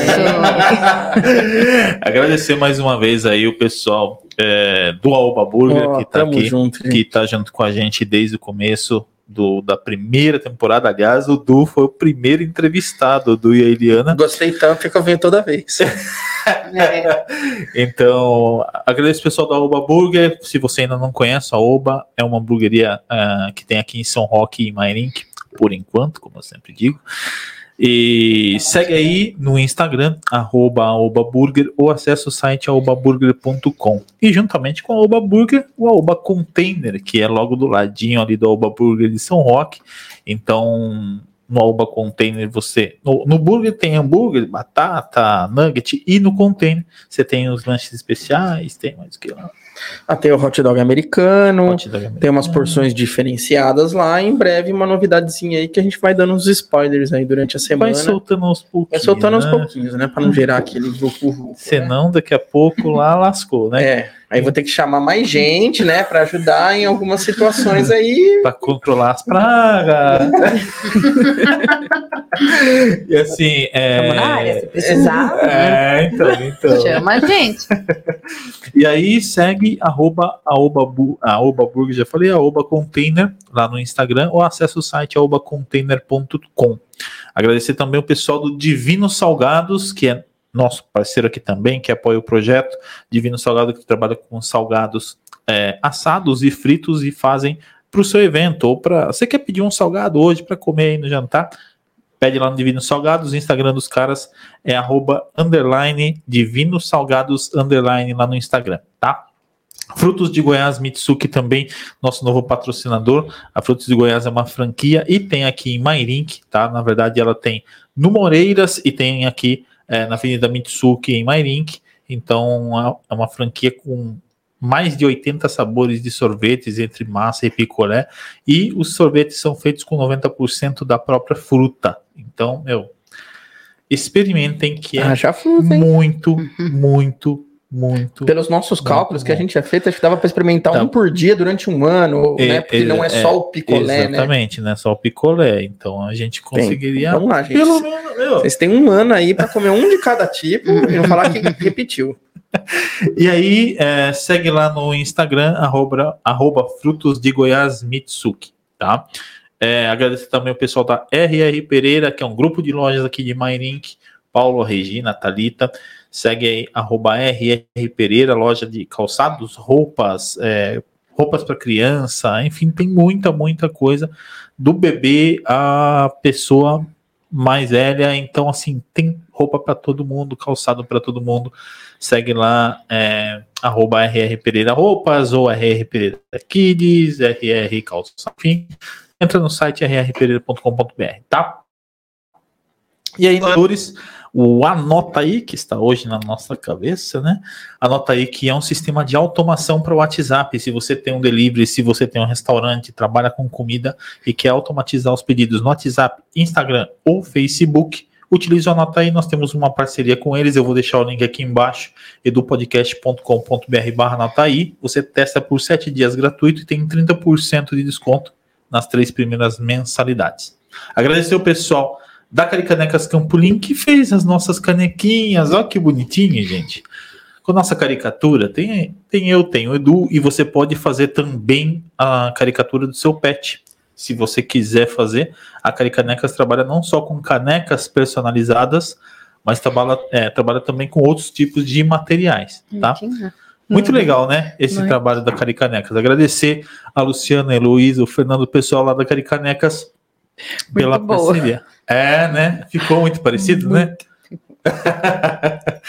Agradecer mais uma vez aí o pessoal é, do Aoba Burger ó, que tá tamo aqui, junto, que tá junto com a gente desde o começo do, da primeira temporada. Aliás, o Du foi o primeiro entrevistado, o Du e a Eliana. Gostei tanto que eu venho toda vez. É, Então, agradeço o pessoal da Oba Burger. Se você ainda não conhece, a Oba é uma hamburgueria ah, que tem aqui em São Roque e Mairink, por enquanto, como eu sempre digo. E segue aí no Instagram, arroba Aoba Burger, ou acesse o site aobaburger.com. E juntamente com a Aoba Burger, o Aoba Container, que é logo do ladinho ali do Aoba Burger de São Roque. Então, no Aoba Container você. No, no burger tem hambúrguer, batata, nugget, e no container você tem os lanches especiais, tem mais o que lá. Ah, tem o hot dog americano, Hot dog tem umas porções diferenciadas lá. Em breve, uma novidadezinha aí que a gente vai dando uns spoilers aí durante a semana. Vai soltando aos pouquinhos. Vai soltando aos né? pouquinhos, né? Pra não gerar aquele vucu Senão, daqui a pouco lá lascou, né? É, aí vou ter que chamar mais gente, né, Pra ajudar em algumas situações aí. Pra controlar as pragas. e assim, Tamo na área, é. se precisar. É, então, então. Chama a gente. E aí segue arroba aoba, bu- aoba burger, já falei, aoba container lá no Instagram ou acessa o site aobacontainer.com. Agradecer também o pessoal do Divino Salgados, que é nosso parceiro aqui também, que apoia o projeto. Divino Salgado que trabalha com salgados é, assados e fritos e fazem para o seu evento ou para você quer pedir um salgado hoje para comer aí no jantar, pede lá no Divino Salgados, o Instagram dos caras é arroba underline Divino Salgados underline lá no Instagram, tá? Frutos de Goiás Mitsuki também, nosso novo patrocinador. A Frutos de Goiás é uma franquia e tem aqui em Mairink, tá? Na verdade, ela tem no Moreiras e tem aqui é, na Avenida Mitsuki em Mairink. Então, é uma franquia com mais de 80 sabores de sorvetes entre massa e picolé. E os sorvetes são feitos com 90% da própria fruta. Então, meu, experimentem que é fruta, muito, muito, muito. Pelos nossos Muito cálculos que a bom. gente já fez, acho que dava pra experimentar Tá. um por dia durante um ano, É, né? Porque é, não é, é, só o picolé, né? Exatamente, né? Só o picolé. Então a gente conseguiria. Vamos lá, gente. pelo menos, meu. Vocês têm um ano aí pra comer um de cada tipo e não falar que repetiu. E aí, é, segue lá no Instagram, arroba, arroba Frutos de Goiás Mitsuki, tá? É, agradecer também o pessoal da RR Pereira, que é um grupo de lojas aqui de Mairink, Paulo, Regina, Talita. Segue aí, arroba RR Pereira, loja de calçados, roupas, é, roupas para criança, enfim, tem muita, muita coisa do bebê à pessoa mais velha. Então, assim, tem roupa para todo mundo, calçado para todo mundo. Segue lá, é, arroba RR Pereira Roupas ou RR Pereira Kids, RR Calça, enfim. Entra no site rrpereira.com.br, tá? E aí, valores, o Anota aí, que está hoje na nossa cabeça, né? Anota aí que é um sistema de automação para o WhatsApp. Se você tem um delivery, se você tem um restaurante, trabalha com comida e quer automatizar os pedidos no WhatsApp, Instagram ou Facebook, utilize o Anota aí. Nós temos uma parceria com eles. Eu vou deixar o link aqui embaixo, edupodcast.com.br barra Anota aí. Você testa por 7 dias gratuito e tem 30% de desconto nas três primeiras mensalidades. Agradecer o pessoal da Caricanecas Campolim que fez as nossas canequinhas. Olha que bonitinho, gente. Com a nossa caricatura, tem, tem eu, tem o Edu, e você pode fazer também a caricatura do seu pet. Se você quiser fazer, a Caricanecas trabalha não só com canecas personalizadas, mas trabalha, é, trabalha também com outros tipos de materiais, tá? Muito Uhum. legal, né? Esse Muito. trabalho da Caricanecas. Agradecer a Luciana, a Heloísa, o Fernando, o pessoal lá da Caricanecas pela boa. parceria. É, né? Ficou muito parecido, né?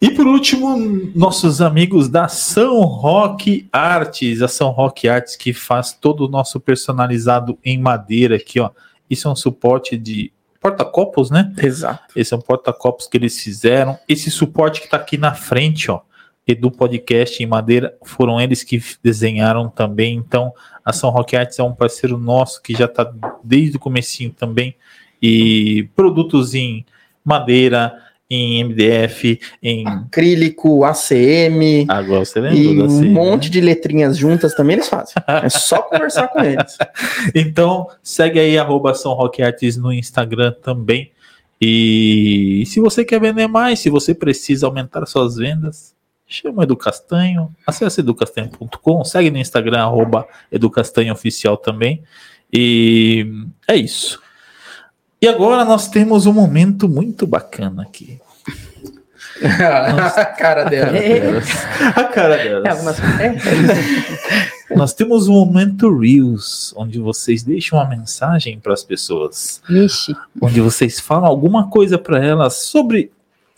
e por último, nossos amigos da São Roque Artes, a São Roque Artes que faz todo o nosso personalizado em madeira aqui, ó. Isso é um suporte de porta-copos, né? Exato. Esse é um porta-copos que eles fizeram. Esse suporte que tá aqui na frente, ó, Edu Podcast em madeira, foram eles que desenharam também. Então, a São Roque Artes é um parceiro nosso que já tá desde o comecinho também e produtos em madeira, em MDF, em. Acrílico, ACM. Agora você E lembra da um monte de letrinhas juntas também eles fazem. É só conversar com eles. Então, segue aí, arroba São Artes no Instagram também. E se você quer vender mais, se você precisa aumentar suas vendas, chama o Edu Castanho, acesse educastanho.com, segue no Instagram, arroba Edu Castanho Oficial também. E é isso. E agora nós temos um momento muito bacana aqui. a cara dela. A cara delas. É, é, Nós temos um momento Reels, onde vocês deixam uma mensagem para as pessoas. Vixe. onde vocês falam alguma coisa para elas sobre,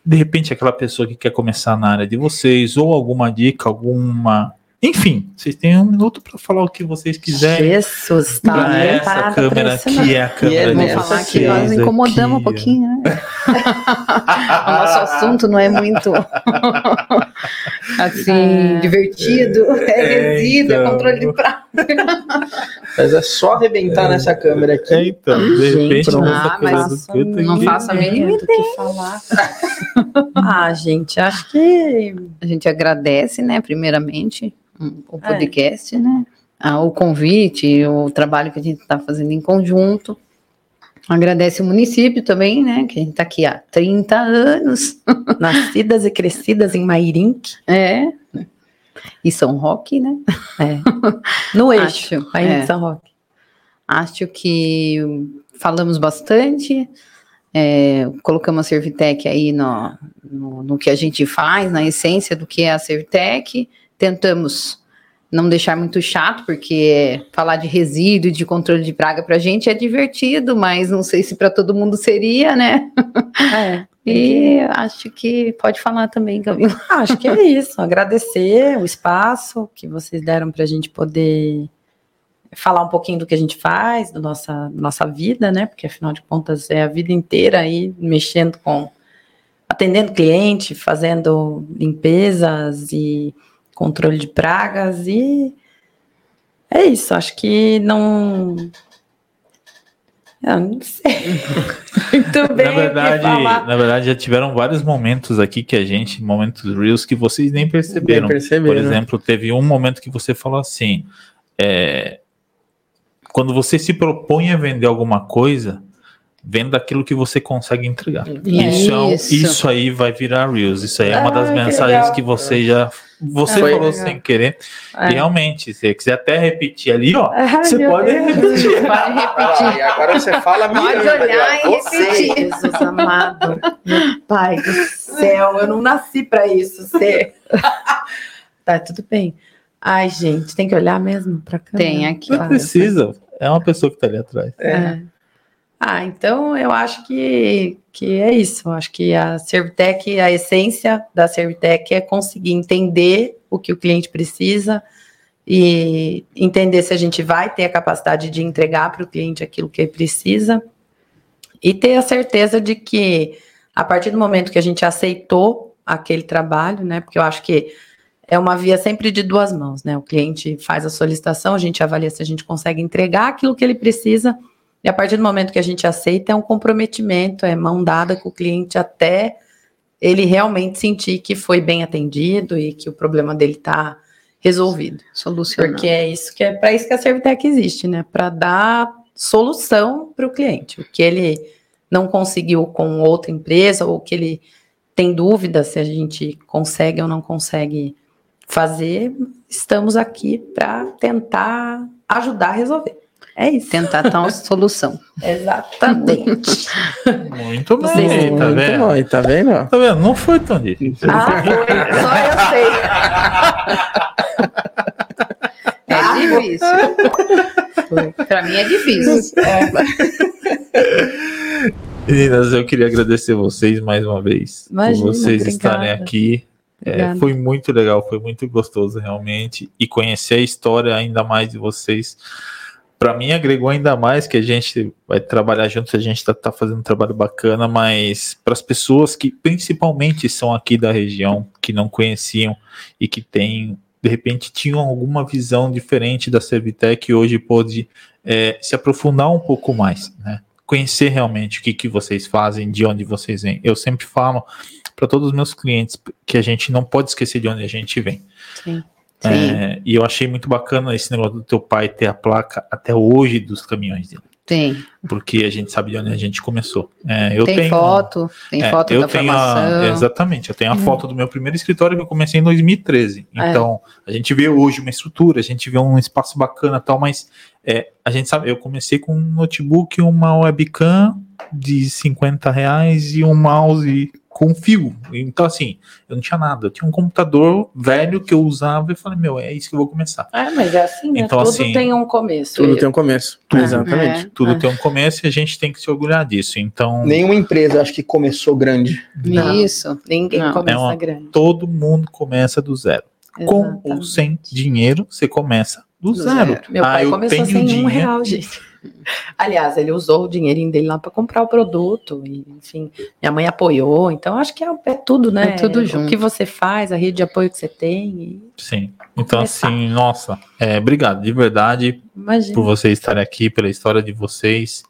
de repente, aquela pessoa que quer começar na área de vocês, ou alguma dica, alguma. Enfim, vocês têm um minuto para falar o que vocês quiserem. Jesus, tá Para essa câmera aqui é a câmera é de falar que nós incomodamos um aqui, ó. pouquinho, né? o nosso assunto não é muito assim, divertido, é É, resíduo, é então. controle de prazo. Mas é só arrebentar nessa câmera aqui. É, então, de Gente, repente, essa Ah, mas do não faço a mínima do que falar. ah, gente, acho que A gente agradece, né, primeiramente, hum, o É. podcast, né, ah, o convite, o trabalho que a gente está fazendo em conjunto. Agradece o município também, né, que a gente está aqui há 30 anos. nascidas e crescidas em Mairink, É. E São Roque, né? no eixo, Acho, aí é. São Roque. Acho que falamos bastante, é, colocamos a Servitec aí no, no, no que a gente faz, na essência do que é a Servitec. Tentamos não deixar muito chato, porque falar de resíduo e de controle de praga para a gente é divertido, mas não sei se para todo mundo seria, né? É, E acho que pode falar também, Camila. acho que é isso. Agradecer o espaço que vocês deram para a gente poder falar um pouquinho do que a gente faz, da nossa, nossa vida, né? Porque afinal de contas é a vida inteira aí mexendo com atendendo cliente, fazendo limpezas e controle de pragas e é isso. Acho que não eu não sei muito bem Na verdade, na verdade, já tiveram vários momentos aqui que a gente, momentos reels que vocês nem perceberam. Nem perceberam. Por exemplo, teve um momento que você falou assim: é, quando você se propõe a vender alguma coisa, venda aquilo que você consegue entregar. Isso, é um- Isso. isso aí vai virar Reels. Isso aí é uma das Ah, que mensagens legal. que você já. Você Foi falou legal. sem querer. É. E realmente, se você quiser até repetir ali, ó, Ai, você pode Deus. repetir. Pode repetir. Ah, agora você fala Pode Miranda, olhar ó, e você. repetir. Jesus amado, meu pai do céu, eu não nasci para isso ser. tá, tudo bem. Ai, gente, tem que olhar mesmo para câmera. Tem aqui. Não precisa. É uma pessoa que tá ali atrás. É. Ah, então eu acho que, que é isso. Eu acho que a Servitec, a essência da Servitec é conseguir entender o que o cliente precisa e entender se a gente vai ter a capacidade de entregar para o cliente aquilo que ele precisa e ter a certeza de que a partir do momento que a gente aceitou aquele trabalho, né? Porque eu acho que é uma via sempre de duas mãos, né? O cliente faz a solicitação, a gente avalia se a gente consegue entregar aquilo que ele precisa e a partir do momento que a gente aceita, é um comprometimento, é mão dada com o cliente até ele realmente sentir que foi bem atendido e que o problema dele está resolvido. Solucionar. Porque é isso que é para isso que a Servitec existe, né? Para dar solução para o cliente. O que ele não conseguiu com outra empresa, ou que ele tem dúvida se a gente consegue ou não consegue fazer, estamos aqui para tentar ajudar a resolver. É isso. Tentar dar uma solução. Exatamente. Muito bem, Vocês- tá Muito vendo? bom, tá vendo? Tá vendo? Não foi tão difícil. ah, foi. Só eu sei. É difícil. Para mim é difícil. Meninas, eu queria agradecer vocês mais uma vez Imagina, por vocês obrigada. estarem aqui. É, foi muito legal, foi muito gostoso realmente. E conhecer a história ainda mais de vocês. Para mim, agregou ainda mais que a gente vai trabalhar juntos, a gente está tá fazendo um trabalho bacana, mas para as pessoas que principalmente são aqui da região, que não conheciam e que têm, de repente, tinham alguma visão diferente da Servitec e hoje pôde é, se aprofundar um pouco mais, né? conhecer realmente o que, que vocês fazem, de onde vocês vêm. Eu sempre falo para todos os meus clientes que a gente não pode esquecer de onde a gente vem. Sim. É, e eu achei muito bacana esse negócio do teu pai ter a placa até hoje dos caminhões dele. Tem. Porque a gente sabe de onde a gente começou. É, eu tem tenho, foto, tem é, foto eu da tenho formação. A, exatamente, eu tenho a Uhum. foto do meu primeiro escritório que eu comecei em 2013. É. Então, a gente vê hoje uma estrutura, a gente vê um espaço bacana e tal, mas é, a gente sabe, eu comecei com um notebook, uma webcam de 50 reais e um mouse com fio. Então, assim, eu não tinha nada. Eu tinha um computador velho que eu usava e falei, meu, é isso que eu vou começar. É, mas é assim, né? Então, Tudo assim, tem um começo. Tudo tem um começo. Ah, Exatamente. É. Tudo É. tem um começo e a gente tem que se orgulhar disso. Então, Nenhuma empresa acho que começou grande. Não. Isso. Ninguém Não. começa É uma- grande. todo mundo começa do zero. Com ou Exatamente. sem dinheiro, você começa do, Do zero. zero. Meu Ah, pai eu começou sem um real, gente. Aliás, ele usou o dinheirinho dele lá para comprar o produto, e, enfim, minha mãe apoiou, então acho que é, é tudo, né? É tudo O junto. que você faz, a rede de apoio que você tem, e, Sim. Então, Começar. assim, nossa, é, obrigado de verdade imagina. por vocês estarem aqui, pela história de vocês.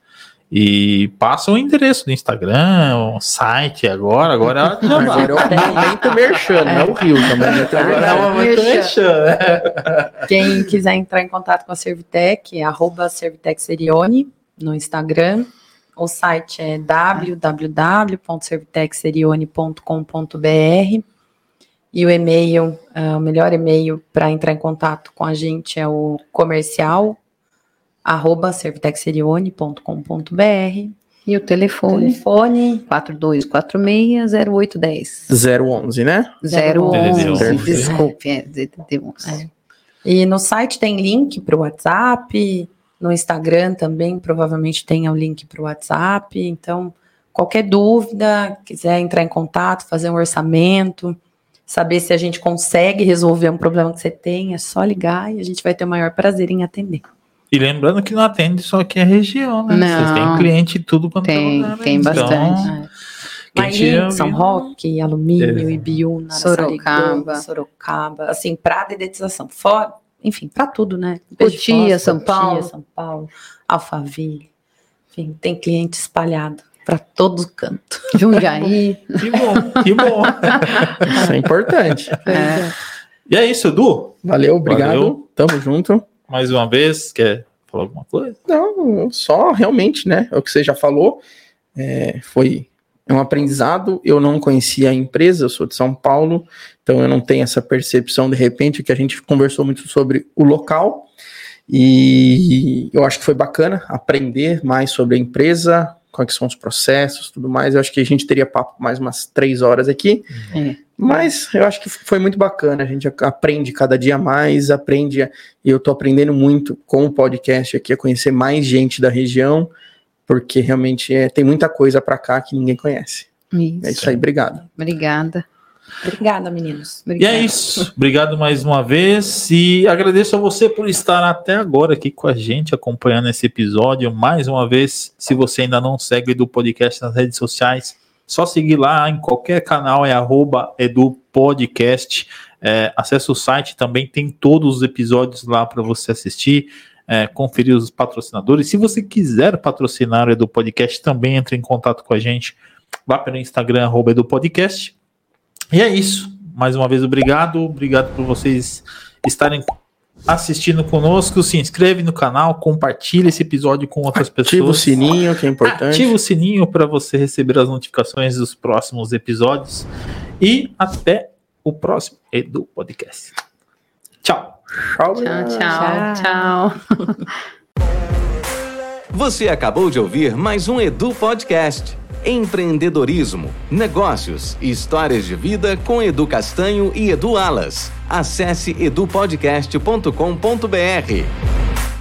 E passa o endereço do Instagram, o site agora, agora é hora de Agora é o momento merchan, não é o Rio também. Agora é o momento merchan? Quem quiser entrar em contato com a Servitec, é arroba Servitec Serione no Instagram. O site é www.servitecserione.com.br e o e-mail, ah, o melhor e-mail para entrar em contato com a gente é o comercial arroba servitecserione.com.br E o telefone, telefone 4246-0810. 011, né? 011. DDD11. Desculpe, é, DDD11. E no site tem link para o WhatsApp, no Instagram também provavelmente tem o link para o WhatsApp. Então, qualquer dúvida, quiser entrar em contato, fazer um orçamento, saber se a gente consegue resolver um problema que você tem, é só ligar e a gente vai ter o maior prazer em atender. E lembrando que não atende só aqui a região, né? Não. Vocês têm cliente tudo quanto é Tem, lugar, né? tem Então, bastante. É. Mairi, São ouvido- Roque, Alumínio, É. Ibiúna, Sorocaba. Sorocaba, assim, para dedetização, fora, enfim, para tudo, né? Cotia, São Paulo. São Paulo, Alphaville, enfim, tem cliente espalhado para todo canto. Jundiaí. Que bom, que bom. Isso é importante. É. e é isso, Edu. Valeu, obrigado. Valeu. Tamo junto. Mais uma vez, quer falar alguma coisa? Não, só realmente, né? É o que você já falou. É, foi um aprendizado. Eu não conhecia a empresa, eu sou de São Paulo, então eu não tenho essa percepção de repente que a gente conversou muito sobre o local. E eu acho que foi bacana aprender mais sobre a empresa, quais são os processos, tudo mais. Eu acho que a gente teria papo mais umas três horas aqui. É. Mas eu acho que foi muito bacana. A gente aprende cada dia mais, aprende. E eu tô aprendendo muito com o podcast aqui a conhecer mais gente da região, porque realmente é, tem muita coisa para cá que ninguém conhece. É isso aí, obrigado. Obrigada. Obrigada, meninos. E Obrigada. é isso. Obrigado mais uma vez. E agradeço a você por estar até agora aqui com a gente, acompanhando esse episódio. Mais uma vez, se você ainda não segue o Edu Podcast nas redes sociais, só seguir lá em qualquer canal, é arroba Edu Podcast. É, acesse o site, também tem todos os episódios lá para você assistir. é, conferir os patrocinadores. Se você quiser patrocinar o Edu Podcast, também entre em contato com a gente. Vá pelo Instagram, arroba. E é isso. Mais uma vez, obrigado. Obrigado por vocês estarem assistindo conosco. Se inscreve no canal, compartilha esse episódio com outras Ativa o pessoas. sininho, que é importante. Ativa o sininho para você receber as notificações dos próximos episódios. E até o próximo Edu Podcast. Tchau. Tchau, Tchau, tchau, tchau. Você acabou de ouvir mais um Edu Podcast. Empreendedorismo, negócios histórias de vida com Edu Castanho e Edu Alas. Acesse edupodcast.com.br.